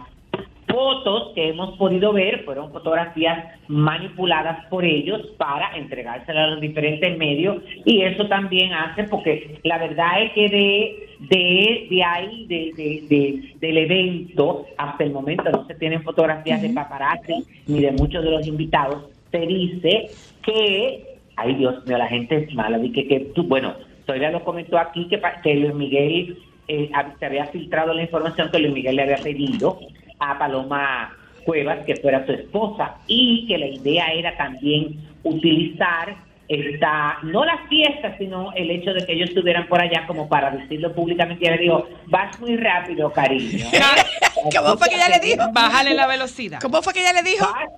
fotos que hemos podido ver fueron fotografías manipuladas por ellos para entregárselas a los diferentes medios y eso también hace porque la verdad es que de de, de ahí de, de- de- del evento hasta el momento no se tienen fotografías de paparazzi ni de muchos de los invitados. Se dice que ay Dios mío la gente es mala y que, que tú bueno Soyla lo comentó aquí que, que Luis Miguel eh, se había filtrado la información que Luis Miguel le había pedido a Paloma Cuevas que fuera su esposa y que la idea era también utilizar esta, no la fiesta, sino el hecho de que ellos estuvieran por allá como para decirlo públicamente y ella le dijo, vas muy rápido, cariño. ¿Cómo fue que ella le dijo? Bájale la velocidad. ¿Cómo fue que ella le dijo? Vas,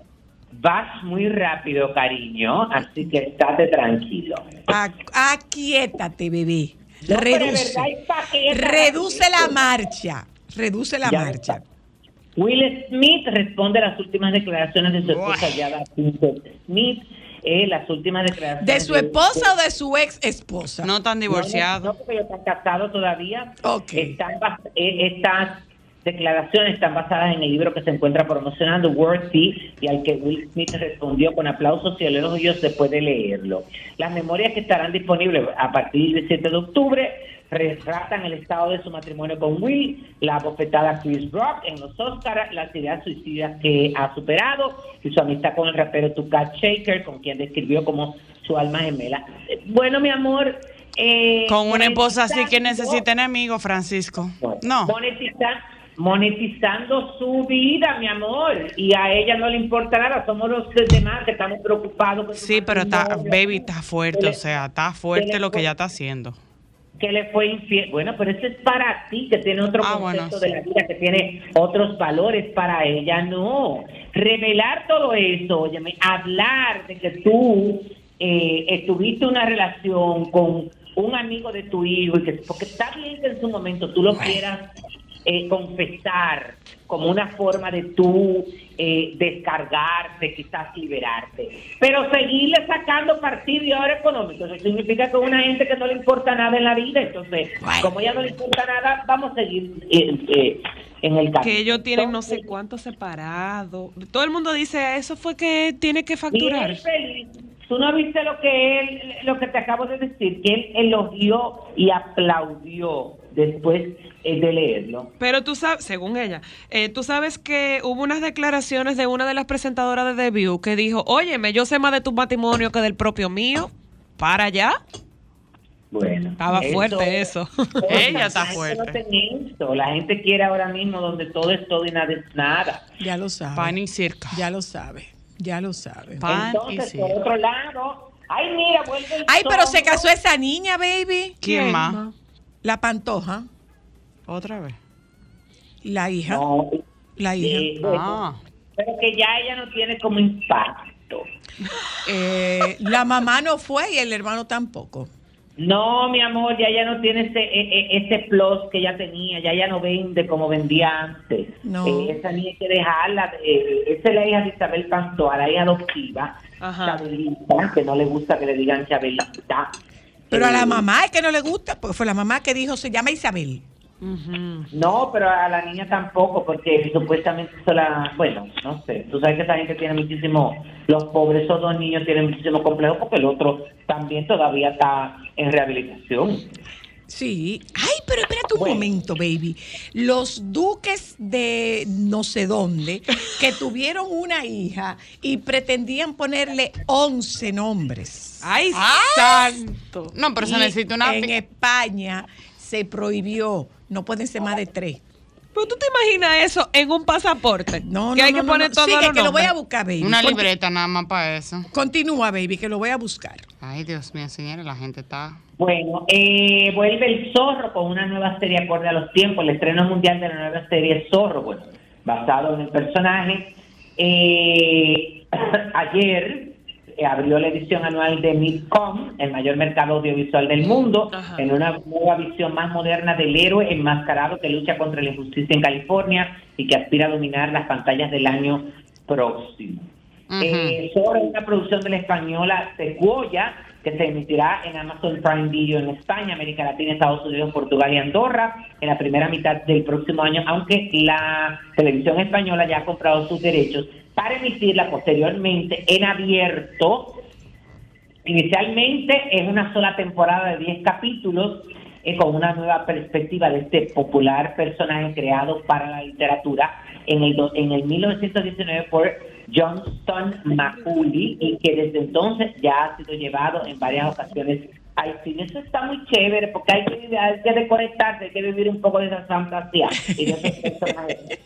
vas muy rápido, cariño, así que estate tranquilo. Aquietate, bebé. No, Reduce. verdad, ¿y pa' qué ella Reduce la marcha. Reduce la Ya marcha. está. Will Smith responde a las últimas declaraciones de su esposa Yada Pinkett Smith. eh, las últimas declaraciones ¿De su esposa o de su ex esposa? No están No, divorciados. No, porque ellos están casados todavía. Ok. Están bas- eh, estas declaraciones están basadas en el libro que se encuentra promocionando Worthy y al que Will Smith respondió con aplausos y elogios después de leerlo. Las memorias que estarán disponibles a partir del 7 de octubre retratan el estado de su matrimonio con Will, la bofetada Chris Rock en los Oscars, las ideas suicidas que ha superado y su amistad con el rapero Tupac Shaker, con quien describió como su alma gemela. Bueno, mi amor. eh, Con una esposa así que necesita enemigos, Francisco. No. monetiza- monetizando su vida, mi amor, y a ella no le importa nada, somos los demás que estamos preocupados. con Sí, pero está, baby, está fuerte, o sea, está fuerte lo que ella está haciendo. Que le fue infiel. Bueno, pero eso es para ti, que tiene otro Ah, concepto bueno, de la vida, que tiene otros valores para ella. No, revelar todo eso, óyeme, hablar de que tú eh, estuviste una relación con un amigo de tu hijo, y que porque está bien que en su momento tú lo quieras eh, confesar como una forma de tú eh, descargarte, quizás liberarte. Pero seguirle sacando partido y ahora económico, eso significa que una gente que no le importa nada en la vida, entonces, como ya no le importa nada, vamos a seguir eh, eh, en el camino. Que ellos tienen no sé cuánto separado. Todo el mundo dice, eso fue que tiene que facturar. Tú no viste lo que él, lo que te acabo de decir, que él elogió y aplaudió después eh, de leerlo. Pero tú sabes, según ella, eh, tú sabes que hubo unas declaraciones de una de las presentadoras de The View que dijo, óyeme, yo sé más de tu matrimonio que del propio mío. Para allá. Bueno, Estaba fuerte eso. Ella está fuerte. no. La gente quiere ahora mismo donde todo es todo y nada es nada. Ya lo sabe. Pan y circa. Ya lo sabe. Ya lo sabe. Pan Entonces, circa. por otro lado, ay, mira, vuelve el Ay, pero se casó esa niña, baby. ¿Quién más? La pantoja. Otra vez. La hija. No, La hija. eh, bueno, Ah. pero que ya ella no tiene como impacto. Eh, la mamá no fue y el hermano tampoco. No, mi amor, ya ella no tiene ese, e- e- ese plus que ella tenía, ya ella no vende como vendía antes. No. Eh, esa niña hay que dejarla. eh, esa es la hija de Isabel Pantoja, la hija adoptiva, Ajá. Chabelita, que no le gusta que le digan Chabelita. Pero a la mamá es que no le gusta, porque fue la mamá que dijo, se llama Isabel. No, pero a la niña tampoco, porque supuestamente eso la... Bueno, no sé. Tú sabes que esa gente tiene muchísimo... Los pobres, esos dos niños tienen muchísimo complejo porque el otro también todavía está en rehabilitación. Sí. Ay, pero espérate un Bueno. momento, baby. Los duques de no sé dónde que tuvieron una hija y pretendían ponerle 11 nombres. ¡Ay, santo! No, pero se necesita una... En España se prohibió, no pueden ser más de tres. Pero tú te imaginas eso en un pasaporte. No, que no, hay no, que no, poner no. todo Sigue, los que lo voy a buscar, baby. Una libreta nada más para eso. Continúa, baby, que lo voy a buscar. Ay, Dios mío, señores, la gente está... Bueno, eh, vuelve el Zorro con una nueva serie acorde a los tiempos, el estreno mundial de la nueva serie Zorro, bueno, basado en el personaje. Eh, ayer abrió la edición anual de Midcom, el mayor mercado audiovisual del mundo, Ajá. en una nueva visión más moderna del héroe enmascarado que lucha contra la injusticia en California y que aspira a dominar las pantallas del año próximo. Eh, sobre una producción de la española Secuoya, que se emitirá en Amazon Prime Video en España, América Latina, Estados Unidos, Portugal y Andorra en la primera mitad del próximo año, aunque la televisión española ya ha comprado sus derechos para emitirla posteriormente en abierto. Inicialmente es una sola temporada de 10 capítulos eh, con una nueva perspectiva de este popular personaje creado para la literatura en el, en el 1919 por Johnston Macaulay y que desde entonces ya ha sido llevado en varias ocasiones al cine. Eso está muy chévere porque hay que, hay que desconectarse, hay que vivir un poco de esa fantasía y de.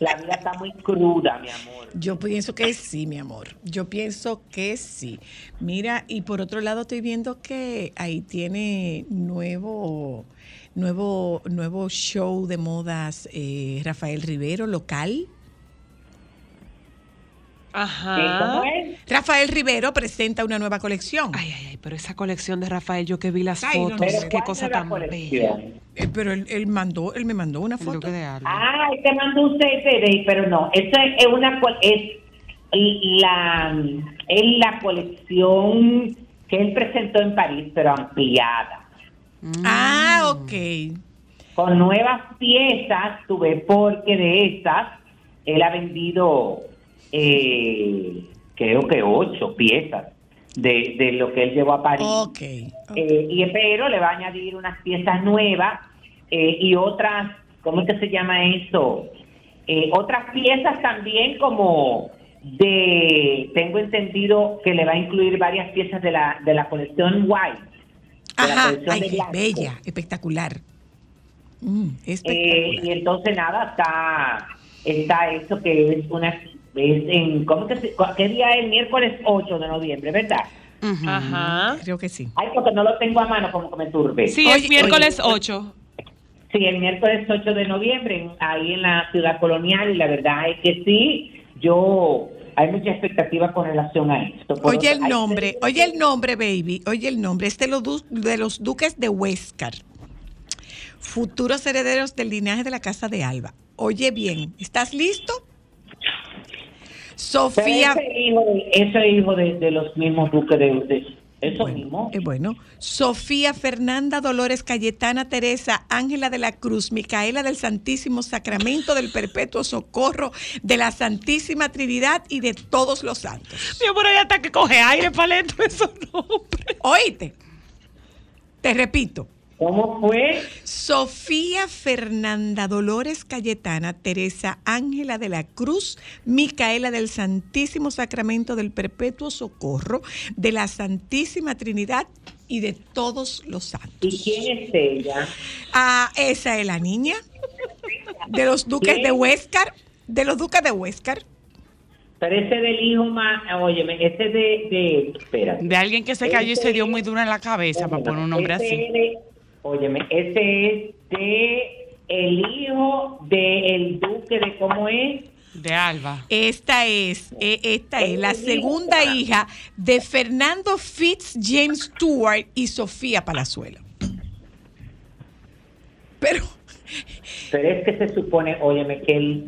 La vida está muy cruda, mi amor. Yo pienso que sí, mi amor. Yo pienso que sí. Mira, y por otro lado estoy viendo que ahí tiene nuevo, nuevo, nuevo show de modas eh, Rafael Rivero, local. Eh, Ajá. ¿Cómo es? Rafael Rivero presenta una nueva colección. Ay, ay, ay, pero esa colección de Rafael, yo que vi las Ay, fotos, no, qué ¿cuál cosa tan bella. Eh, pero él, él mandó, él me mandó una foto. De. Ah, te mandó un CD, pero no, eso es una es la es la colección que él presentó en París, pero ampliada, Ah, ok. con nuevas piezas, tuve porque de esas él ha vendido eh, creo que ocho piezas de, de lo que él llevó a París. Ok. Eh, y pero le va a añadir unas piezas nuevas eh, y otras, ¿cómo es que se llama eso? Eh, otras piezas también como de, tengo entendido que le va a incluir varias piezas de la, de la colección White. de la Ajá, colección ay, de bella, espectacular. Mm, espectacular. y entonces nada, está, está eso que es una, en, ¿cómo que se, ¿qué día es? El miércoles 8 de noviembre, ¿verdad? Ajá. Creo que sí. Ay, porque no lo tengo a mano como que me turbe. Sí, es miércoles 8. Sí, el miércoles 8 de noviembre, ahí en la ciudad colonial, y la verdad es que sí, yo, hay mucha expectativa con relación a esto. Por Oye el hay- nombre, oye el nombre, baby, oye el nombre. Este es de los, du- de los duques de Huéscar, futuros herederos del linaje de la casa de Alba. Oye bien, ¿estás listo? Sofía. ese hijo, de, ese hijo de, de los mismos duques de, de eso mismo. Eh, bueno, Sofía Fernanda Dolores Cayetana Teresa Ángela de la Cruz Micaela del Santísimo Sacramento del Perpetuo Socorro de la Santísima Trinidad y de todos los santos. Mi amor, hay hasta que coge aire, paleto, eso no. Oíste, te repito. ¿Cómo fue? Sofía Fernanda Dolores Cayetana Teresa Ángela de la Cruz Micaela del Santísimo Sacramento del Perpetuo Socorro de la Santísima Trinidad y de todos los santos. ¿Y quién es ella? Ah, esa es la niña de los duques de Huéscar, de los duques de Huéscar. Pero ese del hijo más, óyeme, ese de, de, espera. De alguien que se cayó y se dio muy duro en la cabeza para poner un nombre Ese así. es de- óyeme, ese es de el hijo del duque de cómo es. De Alba. Esta es, eh, esta es la segunda hija de Fernando Fitz James Stewart y Sofía Palazuelo. Pero Pero es que se supone, óyeme, que él...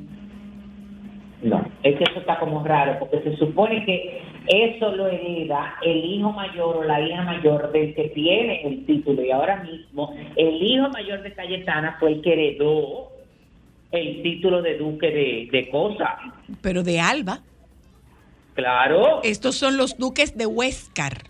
No, es que eso está como raro, porque se supone que eso lo hereda el hijo mayor o la hija mayor del que tiene el título. Y ahora mismo, el hijo mayor de Cayetana fue el que heredó el título de duque de, de Cosa. pero de Alba. Claro. Estos son los duques de Huéscar,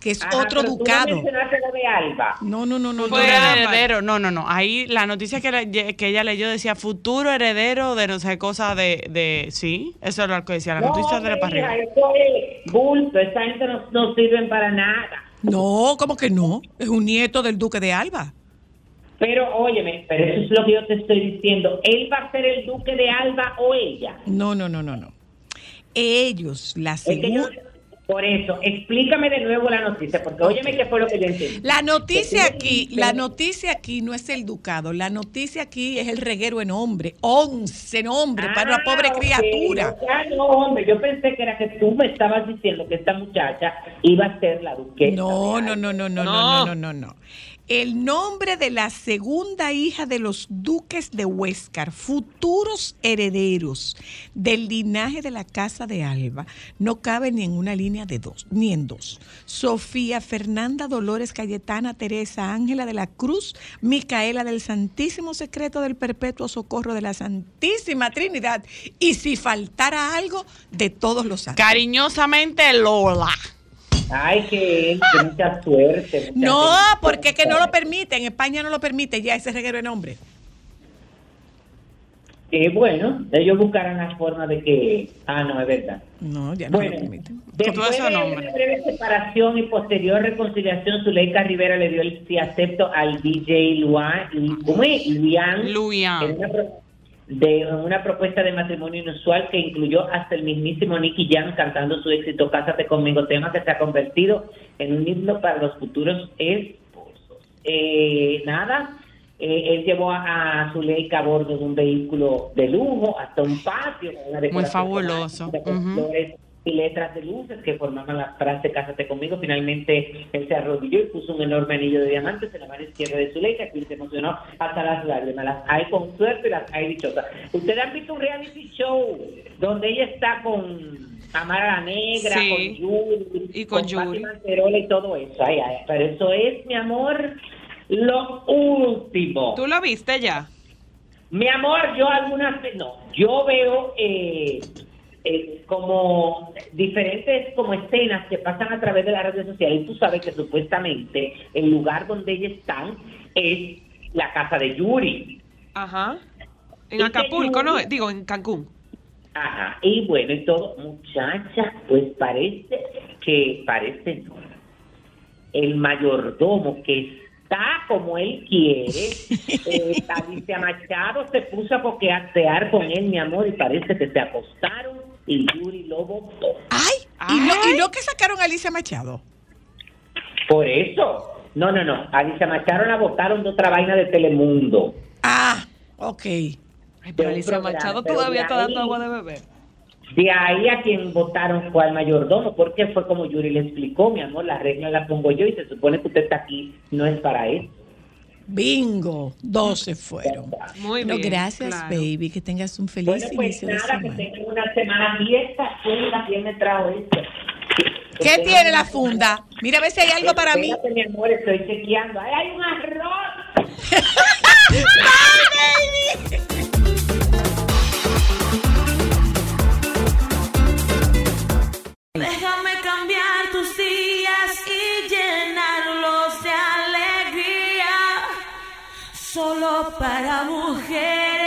que es Ajá, otro pero tú no ducado. lo de Alba. No, no, no, no. Futuro no. heredero, no, no, no. Ahí la noticia que, le- que ella leyó decía futuro heredero de no sé cosa de, de sí, eso es lo que decía la noticia de la arriba. eso es bulto, esa gente no, no sirven para nada. No, ¿cómo que no? Es un nieto del duque de Alba. Pero óyeme, pero eso es lo que yo te estoy diciendo. ¿Él va a ser el duque de Alba o ella? No, no, no, no, no. Ellos, la Es que yo- segunda. Por eso, explícame de nuevo la noticia, porque óyeme qué fue lo que yo entendí. La noticia aquí, la noticia aquí no es el ducado, la noticia aquí es el reguero en hombre, 11 nombres para una pobre Ah, ok. criatura. Ah, no, hombre, yo pensé que era que tú me estabas diciendo que esta muchacha iba a ser la duquesa. No, no, no, no, no, no, no, no, no, no. El nombre de la segunda hija de los duques de Huéscar, futuros herederos del linaje de la casa de Alba, no cabe ni en una línea de dos, ni en dos. Sofía Fernanda Dolores Cayetana Teresa Ángela de la Cruz, Micaela del Santísimo Secreto del Perpetuo Socorro de la Santísima Trinidad, y si faltara algo, de todos los santos. Cariñosamente Lola. Ay, que, que mucha suerte. mucha No, felicidad. porque es que no lo permite, en España no lo permite ya ese reguero de nombre. Eh, bueno, ellos buscarán la forma de que... Ah, no, es verdad. No, ya no Bueno, lo permite. después de una breve separación y posterior reconciliación, Zuleika Rivera le dio el sí acepto al DJ Luan, ¿cómo es? Luian, De una propuesta de matrimonio inusual que incluyó hasta el mismísimo Nicky Jam cantando su éxito Cásate conmigo, tema que se ha convertido en un himno para los futuros esposos. Eh, nada, eh, él llevó a, a Zuleika a bordo de un vehículo de lujo hasta un patio una Muy fabuloso. Y letras de luces que formaban la frase Cásate conmigo. Finalmente él se arrodilló y puso un enorme anillo de diamantes en la mano izquierda de Zuleika, que se emocionó hasta las lágrimas. Las hay con suerte y las hay dichosas. Ustedes han visto un reality show donde ella está con Amara la Negra, Sí. con Yuri, Y con Pati Yuri. Manterola y todo eso. Ay, ay, pero eso es, mi amor, lo último. ¿Tú lo viste ya? Mi amor, yo algunas veces, no, yo veo eh, eh, como diferentes como escenas que pasan a través de las redes sociales y tú sabes que supuestamente el lugar donde ellos están es la casa de Yuri. Ajá. En Acapulco, ¿no? Digo, en Cancún. Ajá, y bueno, y todo, muchacha, pues parece que, parece no, el mayordomo que está como él quiere, eh, Alicia Machado se puso a coquetear con él, mi amor, y parece que se acostaron y Yuri lo votó. Ay, y no, y no que sacaron a Alicia Machado. Por eso, no, no, no, Alicia Machado la votaron de otra vaina de Telemundo. Ah, ok. Ay, pero Alicia programa, Machado pero todavía está dando agua de beber. De ahí a quien votaron fue al mayordomo, porque fue como Yuri le explicó, mi amor, la regla la pongo yo y se supone que usted está aquí, no es para eso. Bingo, 12 fueron. Muy Bueno, bien, gracias, claro. baby. Que tengas un feliz Bueno, pues inicio de nada, que semana. tengan una semana fiesta, funda, ¿quién me trajo esto? Que ¿Qué tiene la funda? Mira a ver si hay algo para mí. Mi amor, estoy chequeando. ¡Ay, hay un arroz! Déjame cambiar tus días y Solo para mujeres.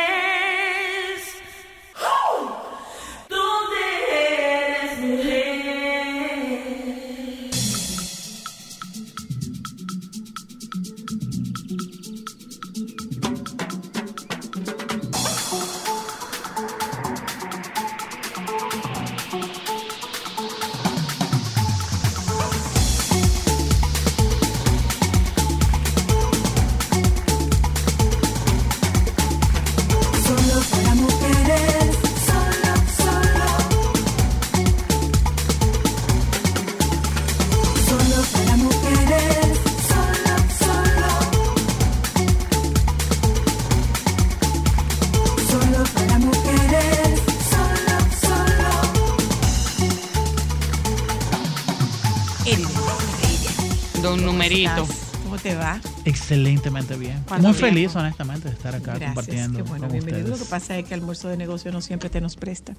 Excelentemente bien. ¿Cuándo Muy feliz, honestamente, de estar acá Gracias. compartiendo Qué bueno, con bienvenido. Lo que pasa es que almuerzo de negocio no siempre te nos presta.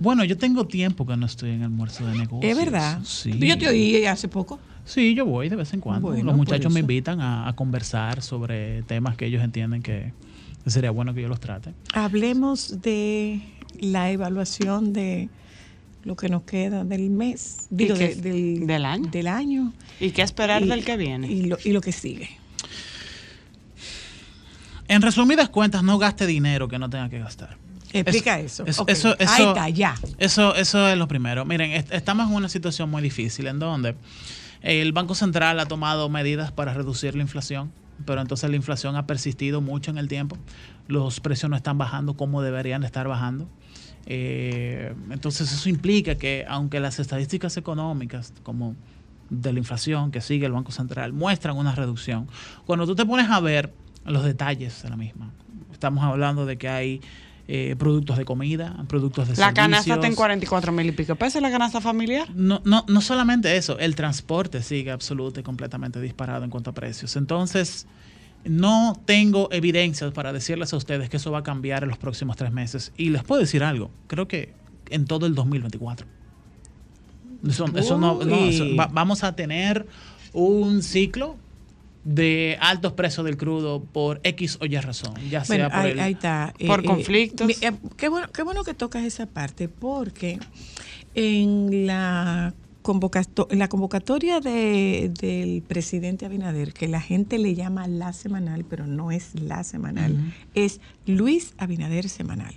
Bueno, yo tengo tiempo que no estoy en almuerzo de negocios. ¿Es verdad? Sí. Yo te oí hace poco. Sí, yo voy de vez en cuando. Bueno, los muchachos por me invitan a, a conversar sobre temas que ellos entienden que sería bueno que yo los trate. Hablemos de la evaluación de lo que nos queda del mes, digo, qué- de- del, del año? Del año. ¿Y qué esperar Y- del que viene? Y lo, y lo que sigue. En resumidas cuentas, no gaste dinero que no tenga que gastar. Explica eso. Eso, Ok. eso, Ahí está, ya. Eso, eso es lo primero. Miren, est- estamos en una situación muy difícil en donde el Banco Central ha tomado medidas para reducir la inflación, pero entonces la inflación ha persistido mucho en el tiempo. Los precios no están bajando como deberían estar bajando. Eh, entonces eso implica que aunque las estadísticas económicas, como de la inflación que sigue el Banco Central, muestran una reducción, cuando tú te pones a ver los detalles de la misma, estamos hablando de que hay eh, productos de comida, productos de La canasta está en servicios. 44 mil y pico pesos, la canasta familiar. No, no, no solamente eso, el transporte sigue absoluto y completamente disparado en cuanto a precios. Entonces, no tengo evidencias para decirles a ustedes que eso va a cambiar en los próximos tres meses. Y les puedo decir algo, creo que en todo el 2024. Eso, eso no, no, eso- Uy. va- vamos a tener un ciclo de altos precios del crudo por X o Y razón, ya Bueno, sea por ahí, el- ahí está. Por conflictos. mi- eh, qué, bueno, qué bueno que tocas esa parte, porque en la, convocato- la convocatoria de- del presidente Abinader, que la gente le llama la semanal, pero no es la semanal, es Luis Abinader Semanal.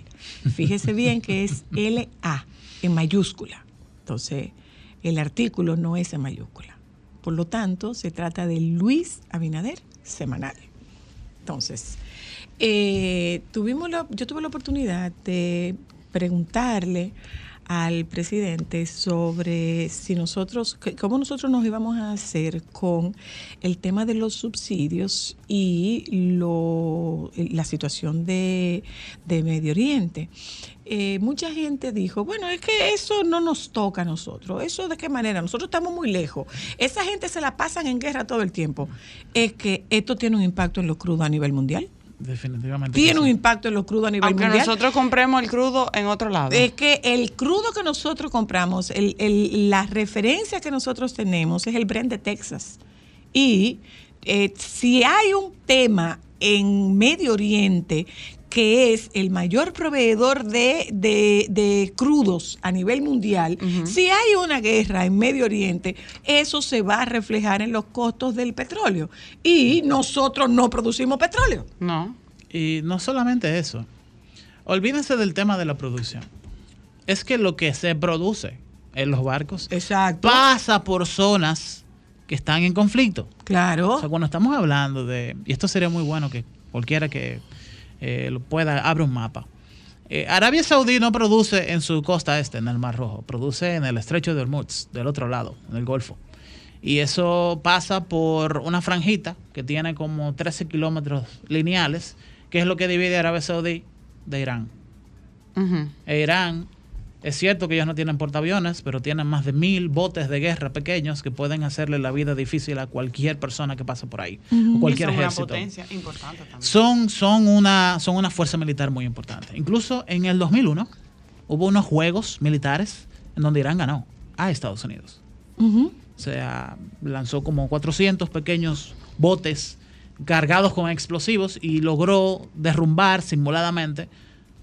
Fíjese bien que es LA en mayúscula. Entonces, el artículo no es en mayúscula. Por lo tanto, se trata de Luis Abinader Semanal. Entonces, eh, tuvimos la- yo tuve la oportunidad de preguntarle al presidente sobre si nosotros, cómo nosotros nos íbamos a hacer con el tema de los subsidios y lo, la situación de, Medio Oriente. Eh, mucha gente dijo, bueno, es que eso no nos toca a nosotros. ¿Eso de qué manera? Nosotros estamos muy lejos. Esa gente se la pasan en guerra todo el tiempo. Es que esto tiene un impacto en los crudos a nivel mundial. Definitivamente. Tiene un sí. impacto en los crudos a nivel Aunque mundial. nosotros compremos el crudo en otro lado. Es que el crudo que nosotros compramos, el- el- la referencia que nosotros tenemos es el Brent de Texas. Y eh, si hay un tema en Medio Oriente que es el mayor proveedor de, de- de crudos a nivel mundial, si hay una guerra en Medio Oriente, eso se va a reflejar en los costos del petróleo. Y nosotros no producimos petróleo. No. Y no solamente eso. Olvídense del tema de la producción. Es que lo que se produce en los barcos pasa por zonas que están en conflicto. Claro. O sea, cuando estamos hablando de, y esto sería muy bueno que cualquiera que eh, lo pueda, abra un mapa. Eh, Arabia Saudí no produce en su costa este, en el Mar Rojo, produce en el estrecho de Hormuz, del otro lado, en el Golfo. Y eso pasa por una franjita que tiene como 13 kilómetros lineales, que es lo que divide Arabia Saudí de Irán. E Irán, es cierto que ellos no tienen portaaviones, pero tienen más de mil botes de guerra pequeños que pueden hacerle la vida difícil a cualquier persona que pase por ahí, o cualquier Y son una ejército. potencia importante también. Son, son, una, son una fuerza militar muy importante. Incluso en el 2001 hubo unos juegos militares en donde Irán ganó a Estados Unidos. O sea, lanzó como 400 pequeños botes cargados con explosivos y logró derrumbar simuladamente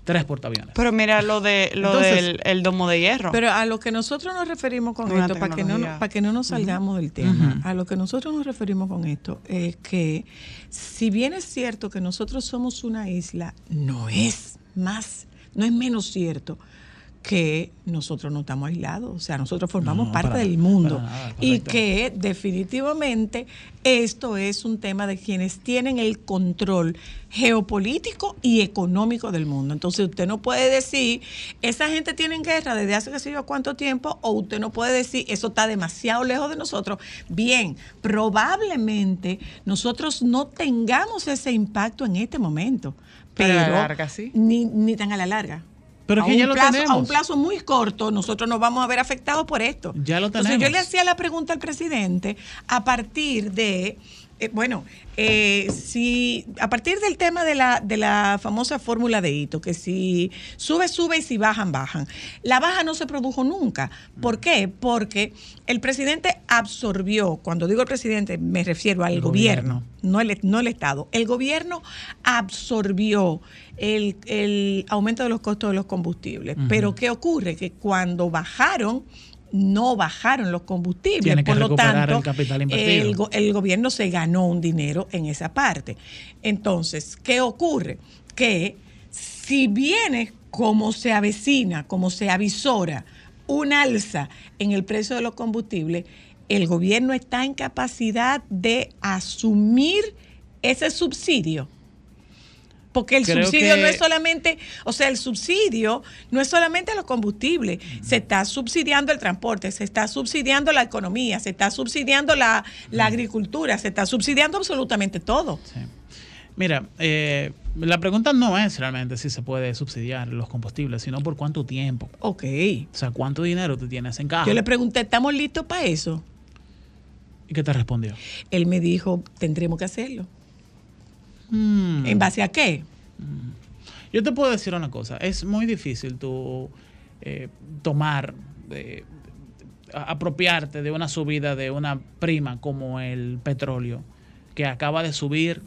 tres portaaviones. Pero mira lo de lo Entonces- del el domo de hierro. Pero a lo que nosotros nos referimos con Una esto, para que, no, para que no nos salgamos del tema, a lo que nosotros nos referimos con esto es que si bien es cierto que nosotros somos una isla, no es más, no es menos cierto que nosotros no estamos aislados, o sea, nosotros formamos No, parte para- del mundo para nada, y que definitivamente esto es un tema de quienes tienen el control geopolítico y económico del mundo. Entonces usted no puede decir, esa gente tiene guerra desde hace que sé yo cuánto tiempo, o usted no puede decir, eso está demasiado lejos de nosotros. Bien, probablemente nosotros no tengamos ese impacto en este momento, Pero pero, a la larga, sí. ni, ni tan a la larga. Pero es a que un ya lo plazo, tenemos. A un plazo muy corto, nosotros nos vamos a ver afectados por esto. Ya lo Entonces yo tenemos. le hacía la pregunta al presidente a partir de, eh, bueno, eh, si a partir del tema de la, de la famosa fórmula de hito, que si sube, sube y si bajan, bajan. La baja no se produjo nunca. ¿Por qué? Porque el presidente absorbió, cuando digo el presidente me refiero al gobierno, gobierno. no el, no el Estado. El gobierno absorbió el, el aumento de los costos de los combustibles. Pero ¿qué ocurre? Que cuando bajaron, no bajaron los combustibles. Tiene Por lo tanto, el capital el, el gobierno se ganó un dinero en esa parte. Entonces, ¿qué ocurre? Que si viene como se avecina, como se avisora, un alza en el precio de los combustibles, el gobierno está en capacidad de asumir ese subsidio. Porque el Creo subsidio que- no es solamente, o sea, el subsidio no es solamente a los combustibles, se está subsidiando el transporte, se está subsidiando la economía, se está subsidiando la, la agricultura, se está subsidiando absolutamente todo. Mira, eh, la pregunta no es realmente si se puede subsidiar los combustibles, sino por cuánto tiempo. Ok. O sea, cuánto dinero tú tienes en caja. Yo le pregunté, ¿estamos listos para eso? ¿Y qué te respondió? Él me dijo, tendremos que hacerlo. Mm. ¿En base a qué? Yo te puedo decir una cosa, es muy difícil tú eh, tomar, eh, apropiarte de una subida de una prima como el petróleo, que acaba de subir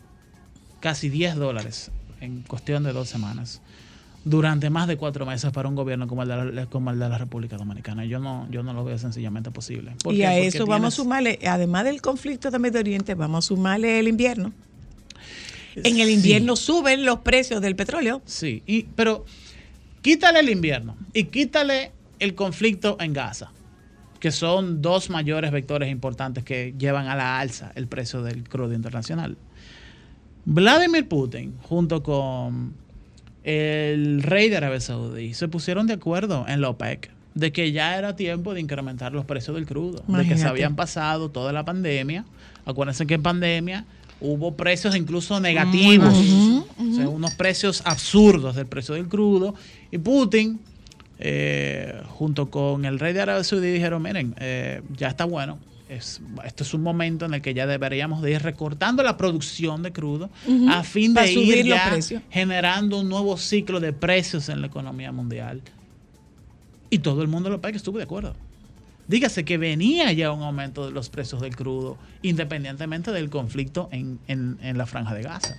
casi 10 dólares en cuestión de dos semanas, durante más de cuatro meses para un gobierno como el de la, como el de la República Dominicana. Yo no, yo no lo veo sencillamente posible. ¿Por Y a eso vamos a sumarle, además del conflicto de Medio Oriente, vamos a sumarle el invierno. En el invierno suben los precios del petróleo. Sí, y, pero quítale el invierno y quítale el conflicto en Gaza, que son dos mayores vectores importantes que llevan a la alza el precio del crudo internacional. Vladimir Putin, junto con el rey de Arabia Saudí, se pusieron de acuerdo en la OPEC de que ya era tiempo de incrementar los precios del crudo, de que se Imagínate. habían pasado toda la pandemia. Acuérdense que en pandemia hubo precios incluso negativos, o sea, unos precios absurdos del precio del crudo. Y Putin, eh, junto con el rey de Arabia Saudí, dijeron, miren, eh, ya está bueno. Es, esto es un momento en el que ya deberíamos de ir recortando la producción de crudo a fin de ir ya generando un nuevo ciclo de precios en la economía mundial. Y todo el mundo lo que estuvo de acuerdo. Dígase que venía ya un aumento de los precios del crudo, independientemente del conflicto en, en- en la franja de Gaza.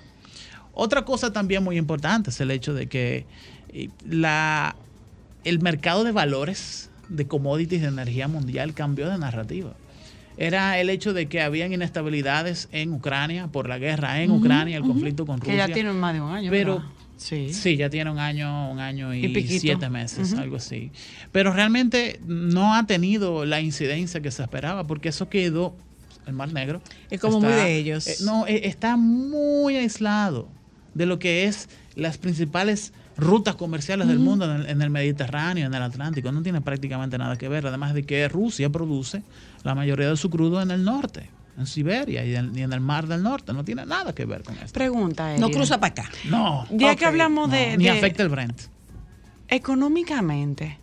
Otra cosa también muy importante es el hecho de que eh, la, el mercado de valores de commodities de energía mundial cambió de narrativa. Era el hecho de que habían inestabilidades en Ucrania por la guerra en Ucrania, el conflicto con Que Rusia. ya tiene más de un año, Pero. Sí. Sí, ya tiene un año, un año y, siete meses, algo así. Pero realmente no ha tenido la incidencia que se esperaba, porque eso quedó, el Mar Negro. Es como muy de ellos. eh, no, eh, está muy aislado de lo que es las principales rutas comerciales del mundo en el, en el Mediterráneo, en el Atlántico. No tiene prácticamente nada que ver, además de que Rusia produce la mayoría de su crudo en el norte, en Siberia y en, y en el Mar del Norte. No tiene nada que ver con esto. Pregunta, No Erika. cruza para acá. No. Ya que hablamos de, No, ni de- afecta el Brent. económicamente,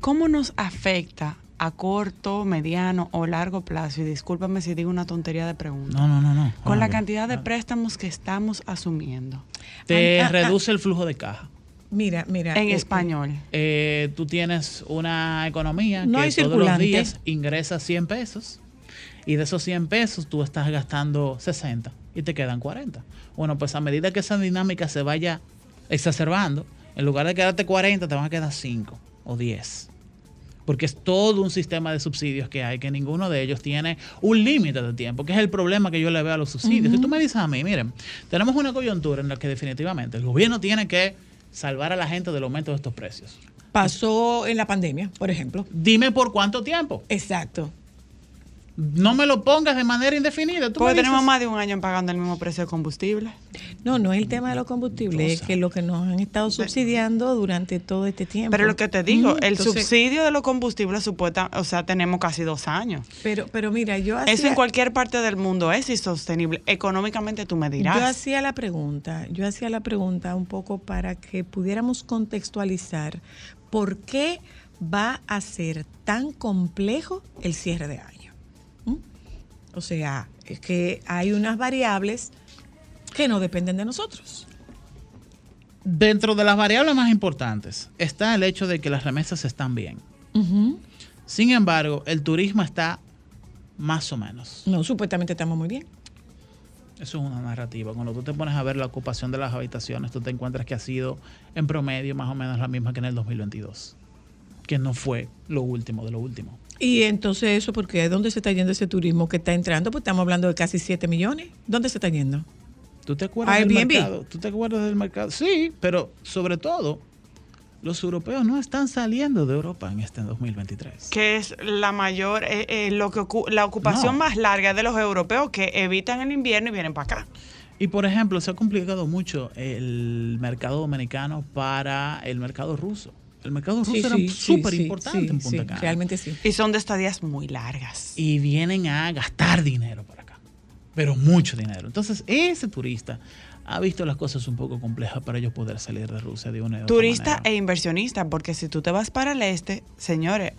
¿cómo nos afecta a corto, mediano o largo plazo? Y discúlpame si digo una tontería de pregunta. No, no, no, no. Con la cantidad de préstamos que estamos asumiendo. Te Ah, ah, reduce el flujo de caja. Mira, mira. En eh, español. Eh, tú tienes una economía No que hay todos los días ingresa 100 pesos y de esos 100 pesos tú estás gastando 60 y te quedan 40. Bueno, pues a medida que esa dinámica se vaya exacerbando, en lugar de quedarte 40 te van a quedar 5 o 10. Porque es todo un sistema de subsidios que hay, que ninguno de ellos tiene un límite de tiempo, que es el problema que yo le veo a los subsidios. Si tú me dices a mí, miren, tenemos una coyuntura en la que definitivamente el gobierno tiene que salvar a la gente del aumento de estos precios. Pasó en la pandemia, por ejemplo. Dime por cuánto tiempo. Exacto. No me lo pongas de manera indefinida. Tú Porque tenemos más de un año pagando el mismo precio de combustible. No, no es el tema de los combustibles, es que lo que nos han estado subsidiando durante todo este tiempo. Pero lo que te digo, el entonces- subsidio de los combustibles supuesta, o sea, tenemos casi dos años. Pero, pero mira, yo hacía, Eso en cualquier parte del mundo es insostenible. Económicamente tú me dirás. yo hacía la pregunta, yo hacía la pregunta un poco para que pudiéramos contextualizar por qué va a ser tan complejo el cierre de año. O sea, es que hay unas variables que no dependen de nosotros. Dentro de las variables más importantes está el hecho de que las remesas están bien. Sin embargo, el turismo está más o menos. No, supuestamente estamos muy bien. Eso es una narrativa. Cuando tú te pones a ver la ocupación de las habitaciones, tú te encuentras que ha sido en promedio más o menos la misma que en el 2022, que no fue lo último de lo último. Y entonces eso, porque ¿dónde se está yendo ese turismo que está entrando? Pues estamos hablando de casi 7 millones. ¿Dónde se está yendo? ¿Tú te acuerdas del Airbnb. mercado? ¿Tú te acuerdas del mercado? Sí, pero sobre todo, los europeos no están saliendo de Europa en este 2023. que es la mayor, eh, eh, lo que ocu- la ocupación No. más larga de los europeos que evitan el invierno y vienen para acá. Y por ejemplo, se ha complicado mucho el mercado dominicano para el mercado ruso. El mercado ruso Sí, era sí, sí, súper sí, importante sí, en Punta sí, Cana. realmente sí. Y son de estadías muy largas. Y vienen a gastar dinero para acá. Pero mucho dinero. Entonces, ese turista ha visto las cosas un poco complejas para ellos poder salir de Rusia de una otra Turista e inversionista, porque si tú te vas para el este, señores,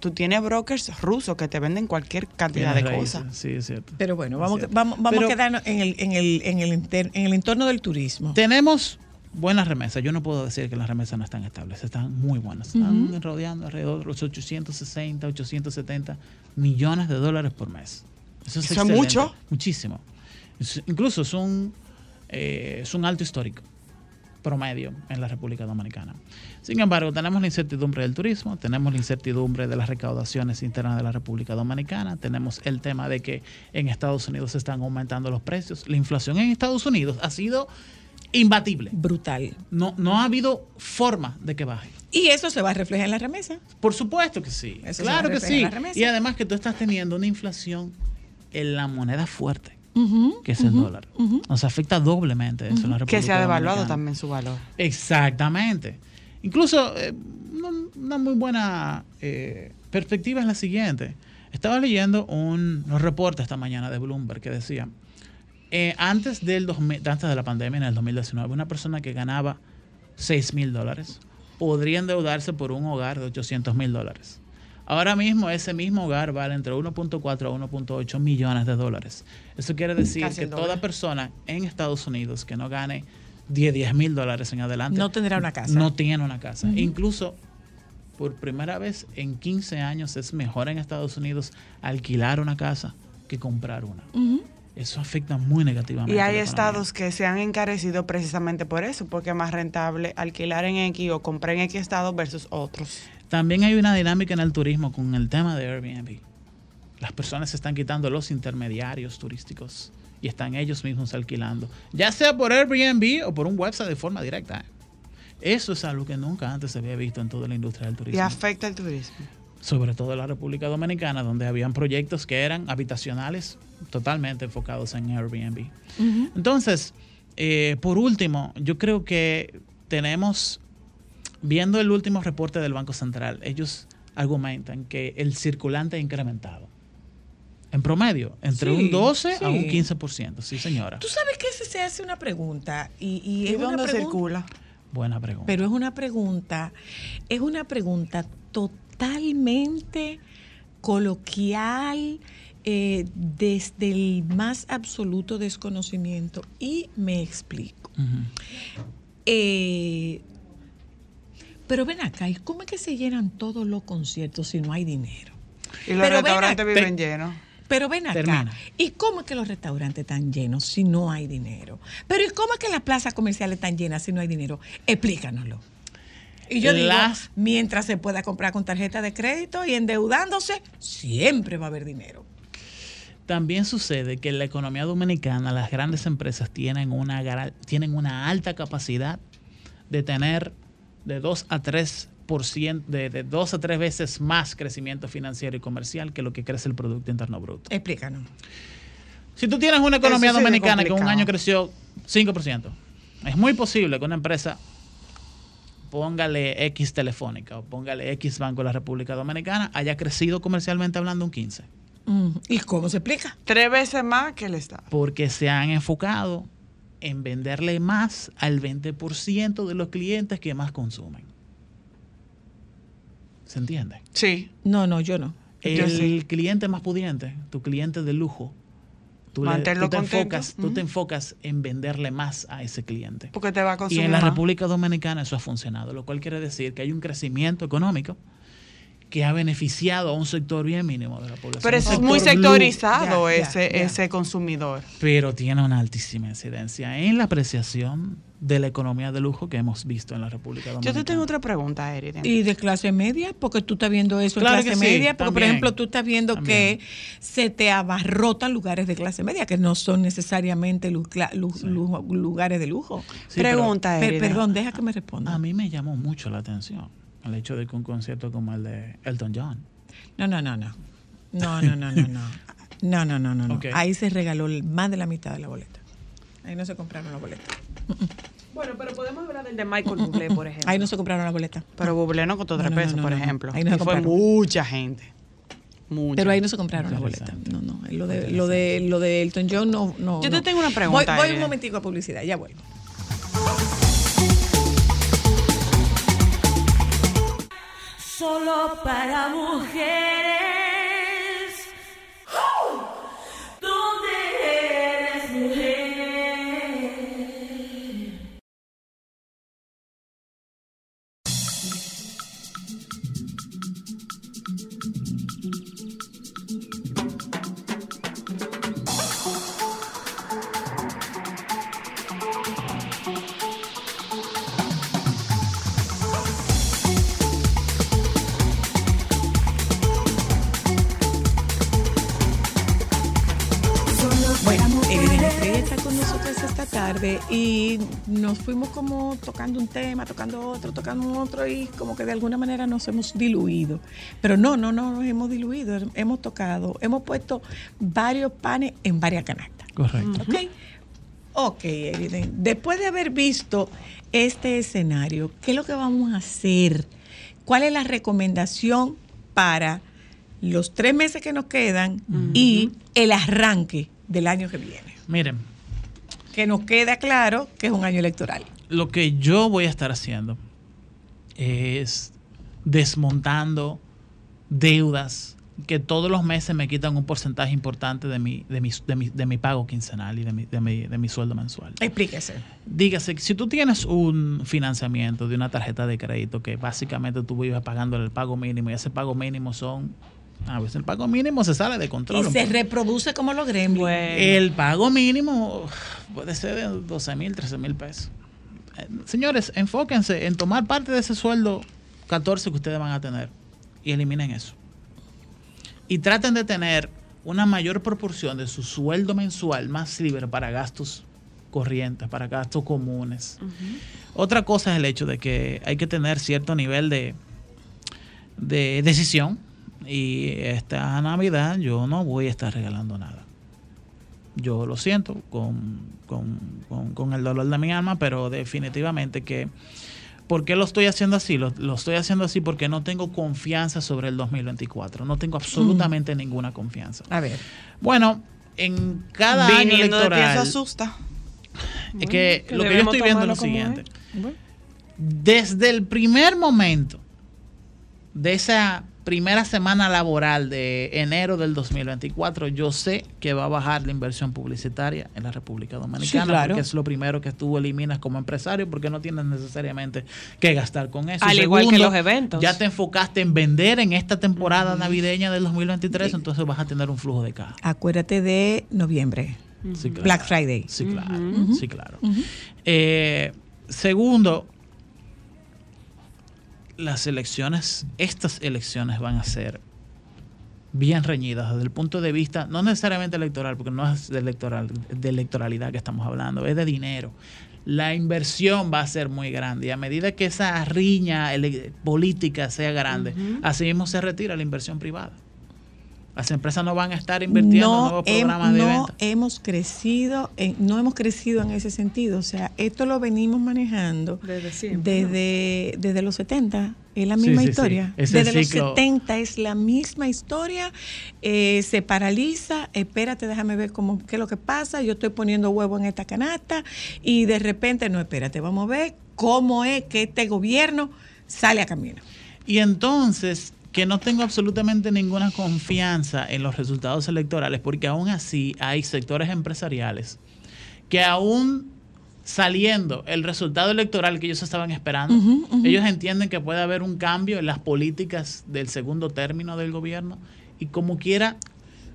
tú tienes brokers rusos que te venden cualquier cantidad de cosas. Sí, es cierto. Pero bueno, vamos, cierto. vamos, vamos Pero- a quedarnos en el, en, el, en, el inter- en el entorno del turismo. Tenemos buenas remesas. Yo no puedo decir que las remesas no están estables. Están muy buenas. Están Ujú. rodeando alrededor de los 860, 870 millones de dólares por mes. Eso es, Eso es excelente. mucho. Muchísimo. Es- incluso es un, eh, es un alto histórico promedio en la República Dominicana. Sin embargo, tenemos la incertidumbre del turismo, tenemos la incertidumbre de las recaudaciones internas de la República Dominicana, tenemos el tema de que en Estados Unidos se están aumentando los precios. La inflación en Estados Unidos ha sido imbatible. Brutal. No, no ha habido forma de que baje. Y eso se va a reflejar en la remesa. Por supuesto que sí. Eso se claro que sí. la remesa. Y además que tú estás teniendo una inflación en la moneda fuerte, que es el dólar. Nos afecta doblemente eso en la República Que se ha devaluado Dominicana. también su valor. Exactamente. Incluso eh, una, muy buena eh, perspectiva es la siguiente. Estaba leyendo un, unos reportes esta mañana de Bloomberg que decía, eh, antes, del 2000 antes de la pandemia, en el 2019, una persona que ganaba 6 mil dólares podría endeudarse por un hogar de 800 mil dólares. Ahora mismo ese mismo hogar vale entre 1.4 a 1.8 millones de dólares. Eso quiere decir Casi que toda persona en Estados Unidos que no gane 10 mil dólares en adelante No tendrá una casa. no tiene una casa. Incluso por primera vez en 15 años es mejor en Estados Unidos alquilar una casa que comprar una. Eso afecta muy negativamente. Y hay estados que se han encarecido precisamente por eso, porque es más rentable alquilar en X o comprar en X estado versus otros. También hay una dinámica en el turismo con el tema de Airbnb. Las personas se están quitando los intermediarios turísticos y están ellos mismos alquilando, ya sea por Airbnb o por un website de forma directa. Eso es algo que nunca antes se había visto en toda la industria del Y turismo. afecta el turismo. Sobre todo en la República Dominicana, donde habían proyectos que eran habitacionales totalmente enfocados en Airbnb. Entonces, eh, por último, yo creo que tenemos, viendo el último reporte del Banco Central, ellos argumentan que el circulante ha incrementado. En promedio, entre Sí, un 12 a un sí. 15%. Sí, señora. Tú sabes que se- se hace una pregunta y, y ¿Y es una dónde pregunta- circula? Buena pregunta. Pero es una pregunta, es una pregunta totalmente coloquial, eh, desde el más absoluto desconocimiento. Y me explico. Eh, pero ven acá, ¿y cómo es que se llenan todos los conciertos si no hay dinero? Y los Pero ven restaurantes acá- viven llenos. Pero ven acá, Termina. ¿y cómo es que los restaurantes están llenos si no hay dinero? Pero ¿y cómo es que las plazas comerciales están llenas si no hay dinero? Explícanoslo. Y yo digo, mientras se pueda comprar con tarjeta de crédito y endeudándose, siempre va a haber dinero. También sucede que en la economía dominicana las grandes empresas tienen una, tienen una alta capacidad de tener de 2 a 3 de, de dos a tres veces más crecimiento financiero y comercial que lo que crece el Producto Interno Bruto. Explícanos. Si tú tienes una economía dominicana que un año creció 5%, es muy posible que una empresa, póngale X Telefónica o póngale X Banco de la República Dominicana, haya crecido comercialmente hablando un 15%. Mm, ¿Y cómo se explica? Tres veces más que el Estado. porque se han enfocado en venderle más al 20% de los clientes que más consumen. ¿Se entiende? Sí. No, no, yo no. El Yo sí. cliente más pudiente, tu cliente de lujo, tú, le- tú te, enfocas, tú te enfocas en venderle más a ese cliente. Porque te va a Y consumir en la más. República Dominicana eso ha funcionado, lo cual quiere decir que hay un crecimiento económico que ha beneficiado a un sector bien mínimo de la población. Pero es muy sectorizado ya, ese, ya. ese consumidor. pero tiene una altísima incidencia en la apreciación de la economía de lujo que hemos visto en la República Yo Dominicana. te tengo otra pregunta, Eriden. Y de clase media, porque tú estás viendo eso Claro en clase sí, media, porque por ejemplo tú estás viendo También. que se te abarrotan lugares de clase media, que no son necesariamente lu- lu- lugares de lujo. Sí, pero pregunta, Per- perdón, deja que me responda. A mí me llamó mucho la atención el hecho de que un concierto como el de Elton John. No, no, no, no. No, no, no, no, no. No, no, no, no. Ahí se regaló más de la mitad de la boleta. Ahí no se compraron la boleta. Bueno, pero podemos hablar del de Michael Bublé, por ejemplo. Ahí no se compraron la boleta. Pero Bublé no costó tres no, no, pesos, no, por no. ejemplo. Ahí no se y fue compraron. mucha gente. Mucha. Pero ahí no se compraron la boleta. No, no. Lo de, lo de, lo de Elton John no. no Yo te no. tengo una pregunta, Voy, voy un momentico a publicidad, ya vuelvo. Solo para mujeres. Nos fuimos como tocando un tema, tocando otro, tocando otro y como que de alguna manera nos hemos diluido. Pero no, no, no nos hemos diluido, hemos tocado, hemos puesto varios panes en varias canastas. Correcto. ¿Ok? Ok, Eriden. Después de haber visto este escenario, ¿qué es lo que vamos a hacer? ¿Cuál es la recomendación para los tres meses que nos quedan y el arranque del año que viene? Miren, Que nos queda claro que es un año electoral. lo que yo voy a estar haciendo es desmontando deudas que todos los meses me quitan un porcentaje importante de mi, de mi, de mi, de mi pago quincenal y de mi, de, mi, de mi sueldo mensual. Explíquese. Dígase, si tú tienes un financiamiento de una tarjeta de crédito que básicamente tú vives pagando el pago mínimo y ese pago mínimo son, a veces el pago mínimo se sale de control. Y se reproduce como los gremlins. El pago mínimo puede ser de 12 mil, 13 mil pesos. Eh, Señores, enfóquense en tomar parte de ese sueldo 14 que ustedes van a tener y eliminen eso. Y traten de tener una mayor proporción de su sueldo mensual más libre para gastos corrientes, para gastos comunes. Otra cosa es el hecho de que hay que tener cierto nivel de, de decisión. Y esta Navidad yo no voy a estar regalando nada. Yo lo siento con, con- con- con el dolor de mi alma, pero definitivamente que... ¿Por qué lo estoy haciendo así? Lo, lo estoy haciendo así porque no tengo confianza sobre el 2024. No tengo absolutamente ninguna confianza. A ver. Bueno, en cada año Viniendo de electoral... eso asusta. Es que que lo que yo estoy viendo es lo siguiente. Desde el primer momento de esa primera semana laboral de enero del 2024, yo sé que va a bajar la inversión publicitaria en la República Dominicana, Sí, claro. porque es lo primero que tú eliminas como empresario, porque no tienes necesariamente que gastar con eso. Al igual que los eventos. Ya te enfocaste en vender en esta temporada navideña del 2023, entonces vas a tener un flujo de caja. Acuérdate de noviembre. Sí, claro. Black Friday. Sí, claro. Sí, claro. Eh, segundo, las elecciones, estas elecciones van a ser bien reñidas desde el punto de vista, no necesariamente electoral, porque no es de, electoral, de electoralidad que estamos hablando, es de dinero. La inversión va a ser muy grande y a medida que esa riña política sea grande, así mismo se retira la inversión privada. Las empresas no van a estar invirtiendo en nuevos hem- programas de no venta. hemos crecido, en- no hemos crecido en ese sentido. O sea, esto lo venimos manejando Desde siempre. desde, desde los 70. Es la misma sí, sí. historia. Desde los ciclo- 70 es la misma historia. Eh, se paraliza. Espérate, déjame ver cómo, qué es lo que pasa. Yo estoy poniendo huevo en esta canasta y de repente, no, espérate, vamos a ver cómo es que este gobierno sale a camino. Y entonces, que no tengo absolutamente ninguna confianza en los resultados electorales, porque aún así hay sectores empresariales que aún saliendo el resultado electoral que ellos estaban esperando, ellos entienden que puede haber un cambio en las políticas del segundo término del gobierno y como quiera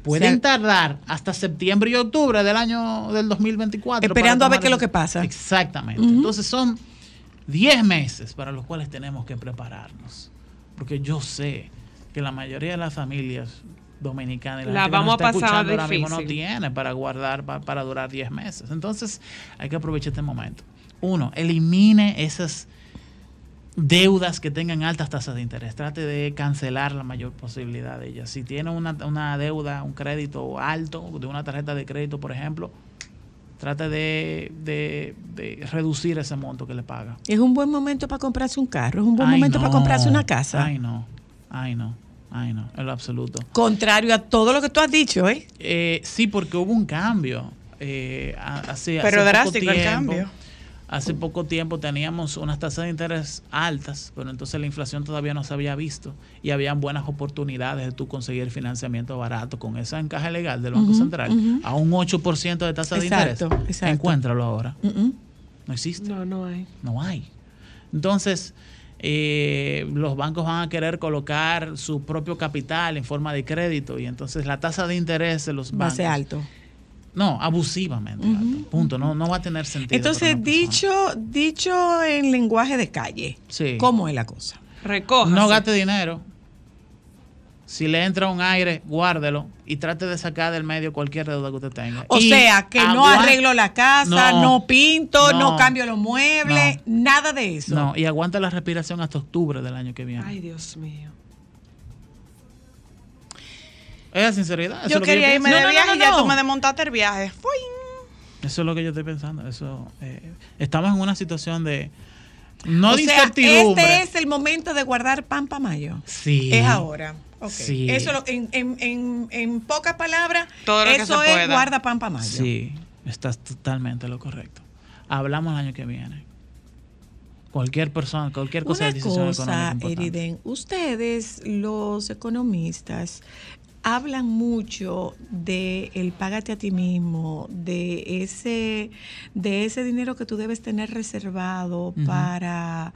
pueden O sea, tardar hasta septiembre y octubre del año del 2024. Esperando a ver qué es lo que pasa. Exactamente. Entonces son 10 meses para los cuales tenemos que prepararnos. Porque yo sé que la mayoría de las familias dominicanas y La gente que nos vamos a está pasar escuchando ahora mismo no difícil. tiene para guardar, pa- para durar 10 meses. Entonces hay que aprovechar este momento. Uno, elimine esas deudas que tengan altas tasas de interés. Trate de cancelar la mayor posibilidad de ellas. Si tiene una, una deuda, un crédito alto, de una tarjeta de crédito, por ejemplo, trate de, de- de reducir ese monto que le paga. Es un buen momento para comprarse un carro, es un buen Ay, momento para comprarse una casa. Ay, no. Ay, no. Ay, no. En lo absoluto. Contrario a todo lo que tú has dicho, ¿eh? Eh, sí, porque hubo un cambio. Eh, ha- hace, Pero hace drástico poco el cambio. Hace poco tiempo teníamos unas tasas de interés altas, pero entonces la inflación todavía no se había visto y habían buenas oportunidades de tú conseguir financiamiento barato con ese encaje legal del Banco Central a un 8% de tasa de interés. exacto. Encuéntralo ahora. Mm-mm. No existe. No, no hay. No hay. Entonces, eh, los bancos van a querer colocar su propio capital en forma de crédito y entonces la tasa de interés de los Va a bancos. ser alto. No, abusivamente alto. Punto. No, no va a tener sentido. Entonces, dicho, dicho en lenguaje de calle, Sí. ¿cómo es la cosa? Recoja. no gaste dinero. Si le entra un aire, guárdelo y trate de sacar del medio cualquier deuda que usted tenga. O Y sea, que no arreglo la casa, no, No, pinto, no, no, cambio los muebles, nada de eso. No, y aguanta la respiración hasta octubre del año que viene. Ay, Dios mío. Es la sinceridad. eso Yo es lo que quería irme de No, viaje no, y ya tú me desmontaste el viaje. Fui. Eso es lo que yo estoy pensando. Eso, eh, estamos en una situación de no o de sea, incertidumbre. este es el momento de guardar pan para mayo. Sí. Es ahora. Sí. Eso lo- en, en, en, en pocas palabras, Todo lo que eso se es pueda. guarda pan para mayo. Sí, estás totalmente lo correcto. Hablamos el año que viene. Cualquier persona, cualquier cosa Una de decisión cosa, económica importante. Eriden, ustedes, los economistas, hablan mucho de el págate a ti mismo, de ese, de ese dinero que tú debes tener reservado para,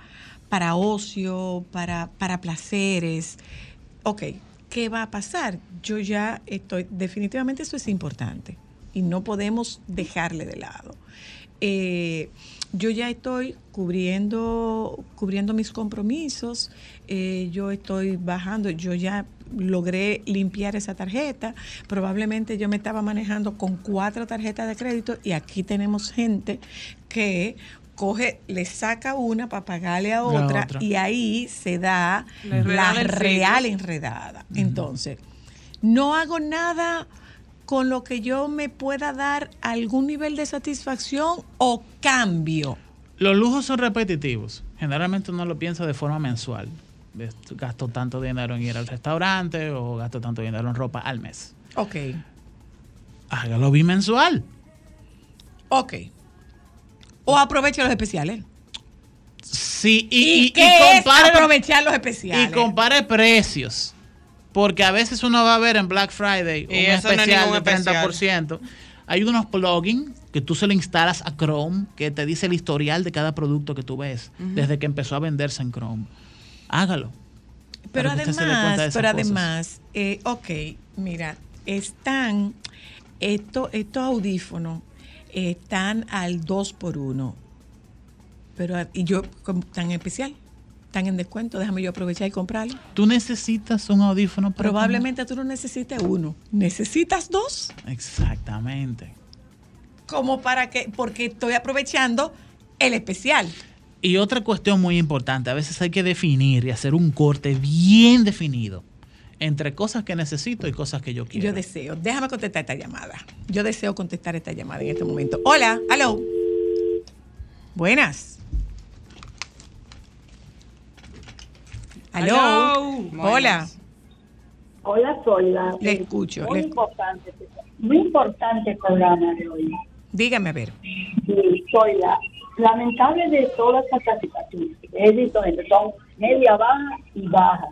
para ocio, para, para placeres. Ok, ¿qué va a pasar? Yo ya estoy, definitivamente eso es importante y no podemos dejarle de lado. Eh, yo ya estoy cubriendo, cubriendo mis compromisos, eh, yo estoy bajando, yo ya logré limpiar esa tarjeta, probablemente yo me estaba manejando con cuatro tarjetas de crédito y aquí tenemos gente que coge, le saca una para pagarle a otra, otra. y ahí se da La la, enredada en real enredada. Entonces, no hago nada con lo que yo me pueda dar algún nivel de satisfacción o cambio. Los lujos son repetitivos. Generalmente uno lo piensa de forma mensual. Gasto tanto dinero en ir al restaurante o gasto tanto dinero en ropa al mes. Ok. Hágalo bimensual. Ok. O aproveche los especiales. Sí, y, ¿Y, y- y qué es compare- aprovechar los especiales? Y compare precios. Porque a veces uno va a ver en Black Friday un eso no es especial de especial. 30%. Hay unos plugins que tú se le instalas a Chrome que te dice el historial de cada producto que tú ves desde que empezó a venderse en Chrome. Hágalo. Pero además, pero además, eh, ok, mira, están, esto, estos audífonos están al 2 por 1 pero y yo, tan especial, tan en descuento, déjame yo aprovechar y comprarlo. Tú necesitas un audífono para Probablemente tú no necesites uno, necesitas dos, Exactamente. como para que, porque estoy aprovechando el especial. Y otra cuestión muy importante, a veces hay que definir y hacer un corte bien definido entre cosas que necesito y cosas que yo quiero. Yo deseo, déjame contestar esta llamada. Yo deseo contestar esta llamada en este momento. Hola, aló. Buenas. Aló. Hola. Hola, Zoila. Le escucho, Muy le- importante, muy importante el programa de hoy. Dígame a ver. Sí, Zoila, lamentable de todas las clasificaciones visto, gente, son media baja y baja,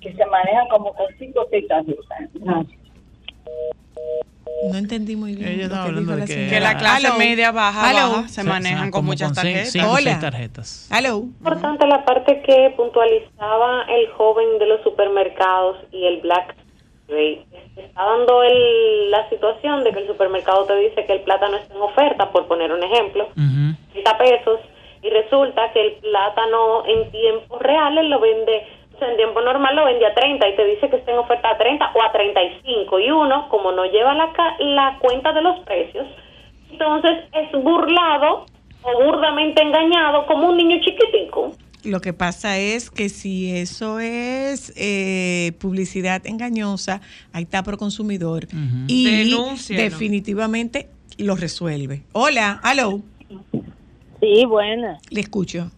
que se manejan como con cinco o seis tarjetas. Gracias. No entendí muy bien. Ella lo estaba que hablando dijo de la que señora. Que la clase Aló. media baja, baja se manejan con muchas con tarjetas. cinco o seis Hola. tarjetas. Aló. importante la parte que puntualizaba el joven de los supermercados y el Black Está dando el- la situación de que el supermercado te dice que el plátano está en oferta, por poner un ejemplo, 30 pesos, y resulta que el plátano en tiempos reales lo vende, o sea, en tiempo normal lo vende a 30 y te dice que está en oferta a 30 o a 35. Y uno, como no lleva la, la cuenta de los precios, entonces es burlado o burdamente engañado como un niño chiquitico. Lo que pasa es que si eso es eh, publicidad engañosa, ahí está pro consumidor y Denúncialo. definitivamente lo resuelve. Hola, aló. Sí, buena. Le escucho.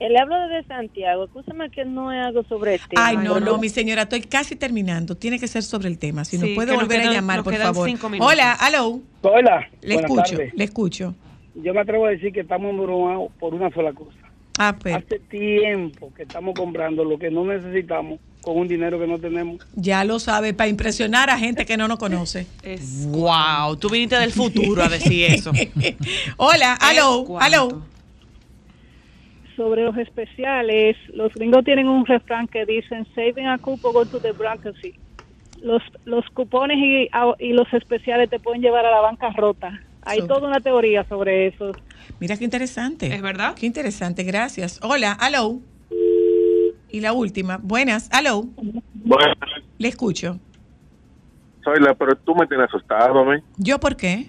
Le hablo desde Santiago. Escúchame que no es algo sobre el tema. Ay, no, no, mi señora, estoy casi terminando. Tiene que ser sobre el tema. Si Sí, nos puede nos volver a llamar, por favor. cinco minutos. Hola, aló. Hola. Le escucho, tardes. le escucho. Yo me atrevo a decir que estamos embrujados por una sola cosa. Ah, pues, Hace tiempo que estamos comprando lo que no necesitamos con un dinero que no tenemos. ya lo sabe, para impresionar a gente que no nos conoce. Wow, tú viniste del futuro a decir eso. Hola, aló, aló. Sobre los especiales, los gringos tienen un refrán que dicen saving a cupo go to the bankruptcy. Los, los cupones y, y los especiales te pueden llevar a la bancarrota. Hay So- toda una teoría sobre eso. Mira qué interesante. ¿Es verdad? Qué interesante, gracias. Hola, aló. Y la última, buenas, aló. Bueno, Le escucho. soy la, pero tú me tienes asustado a mí. ¿Yo por qué?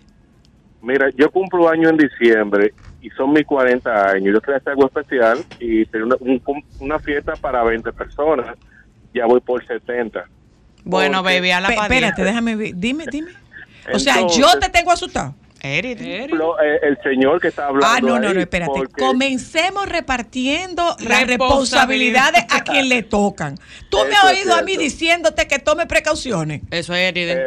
Mira, yo cumplo año en diciembre y son mis 40 años. Yo quería hacer algo especial y tener una, un- una fiesta para 20 personas. Ya voy por 70. Bueno, Porque- baby, a la padilla. espérate, déjame ver. Dime, dime. O sea, yo te tengo asustado. Lo- eh, el señor que está hablando Ah, no, no, no, espérate. porque- Comencemos repartiendo las Responsabilidad. responsabilidades a quien le tocan. Tú me has oído a mí diciéndote que tome precauciones. Eso es Eriden. Eh,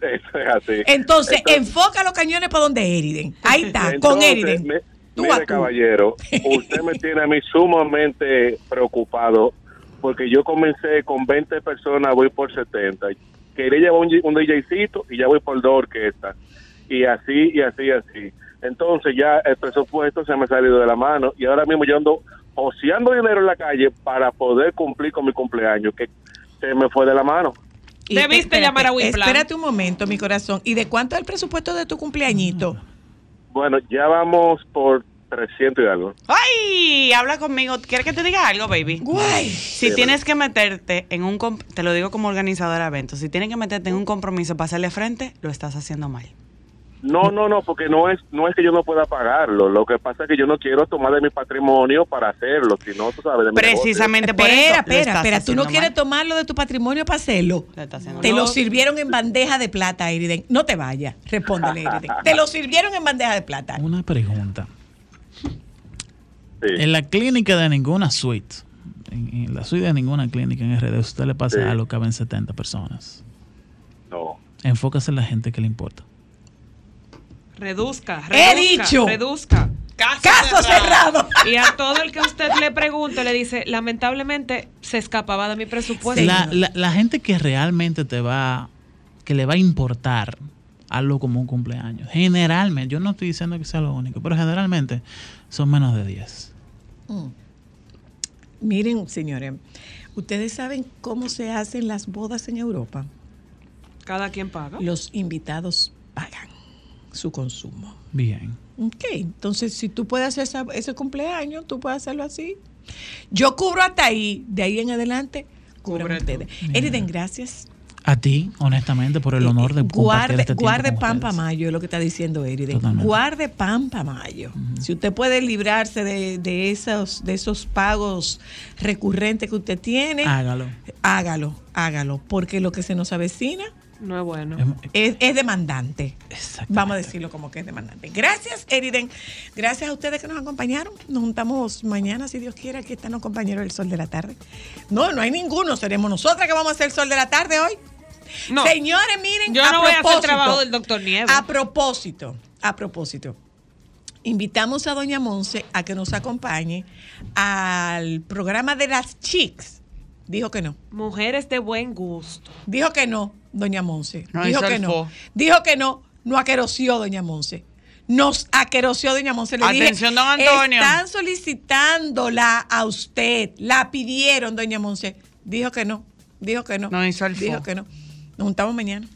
Eso es así. Entonces, enfoca los cañones para donde Eriden. Ahí está, con Eriden. me- Tú mire, a tú. caballero, usted me tiene a mí sumamente preocupado porque yo comencé con 20 personas, voy por 70. Quería llevar un, un DJcito y ya voy por dos orquestas. Y así, y así, y así. Entonces ya el presupuesto se me ha salido de la mano y ahora mismo yo ando oceando dinero en la calle para poder cumplir con mi cumpleaños, que se me fue de la mano. Y Debiste espérate, llamar a Wiplan. Espérate un momento, mi corazón. ¿Y de cuánto es el presupuesto de tu cumpleañito? Bueno, ya vamos por 300 y algo. ¡Ay! Habla conmigo. ¿Quieres que te diga algo, baby? Guay. Si Sí, tienes que meterte en un... Te lo digo como organizadora de eventos. Si tienes que meterte en un compromiso para hacerle frente, lo estás haciendo mal. No, no, no, porque no es no es que yo no pueda pagarlo. Lo que pasa es que yo no quiero tomar de mi patrimonio para hacerlo, sino tú sabes de mi Precisamente por espera, espera, espera. ¿Tú no quieres tomarlo de tu patrimonio para hacerlo? Te lo sirvieron en bandeja de plata, Eriden. No te vayas. Respóndele, Eriden. Te lo sirvieron en bandeja de plata. Una pregunta. En la clínica de ninguna suite, en, en la suite de ninguna clínica en RD, usted le pasa Sí. algo, caben 70 personas. No. Enfócase en la gente que le importa. Reduzca, He reduzca, dicho. reduzca. Caso cerrado. Y a todo el que usted le pregunte, le dice, lamentablemente se escapaba de mi presupuesto. La, la- la gente que realmente te va, que le va a importar algo como un cumpleaños, generalmente, yo no estoy diciendo que sea lo único, pero generalmente son menos de 10. Mm. Miren, señores, ¿ustedes saben cómo se hacen las bodas en Europa? Cada quien paga. Los invitados pagan su consumo. Bien. Ok, entonces si tú puedes hacer esa- ese cumpleaños, tú puedes hacerlo así. Yo cubro hasta ahí, de ahí en adelante, cubran ustedes. Eriden, gracias. A ti, honestamente, por el honor de compartir Guarde, este guarde para mayo, es lo que está diciendo Eriden. Totalmente. Guarde pan para mayo. Si usted puede librarse de, de esos, de esos pagos recurrentes que usted tiene, Hágalo. hágalo, hágalo, porque lo que se nos avecina No es bueno. es, es demandante. Vamos a decirlo como que es demandante. Gracias, Eriden. Gracias a ustedes que nos acompañaron. Nos juntamos mañana, si Dios quiere. Aquí están los compañeros del Sol de la Tarde. No, no hay ninguno. Seremos nosotras que vamos a hacer el Sol de la Tarde hoy. No. Señores, miren, Yo a no voy a hacer propósito, trabajo del doctor Nieves. A propósito, a propósito. Invitamos a Doña Monse a que nos acompañe al programa de las chicas. Dijo que no. Mujeres de buen gusto. Dijo que no, doña Monse. No Dijo que no. fo. Dijo que no. No aqueroció, doña Monse. Nos aqueroció, doña Monse. Le dije, Atención, don Antonio. Están solicitándola a usted. La pidieron, doña Monse. Dijo que no. Dijo que no. No hizo el Dijo fo. que no. Nos juntamos mañana.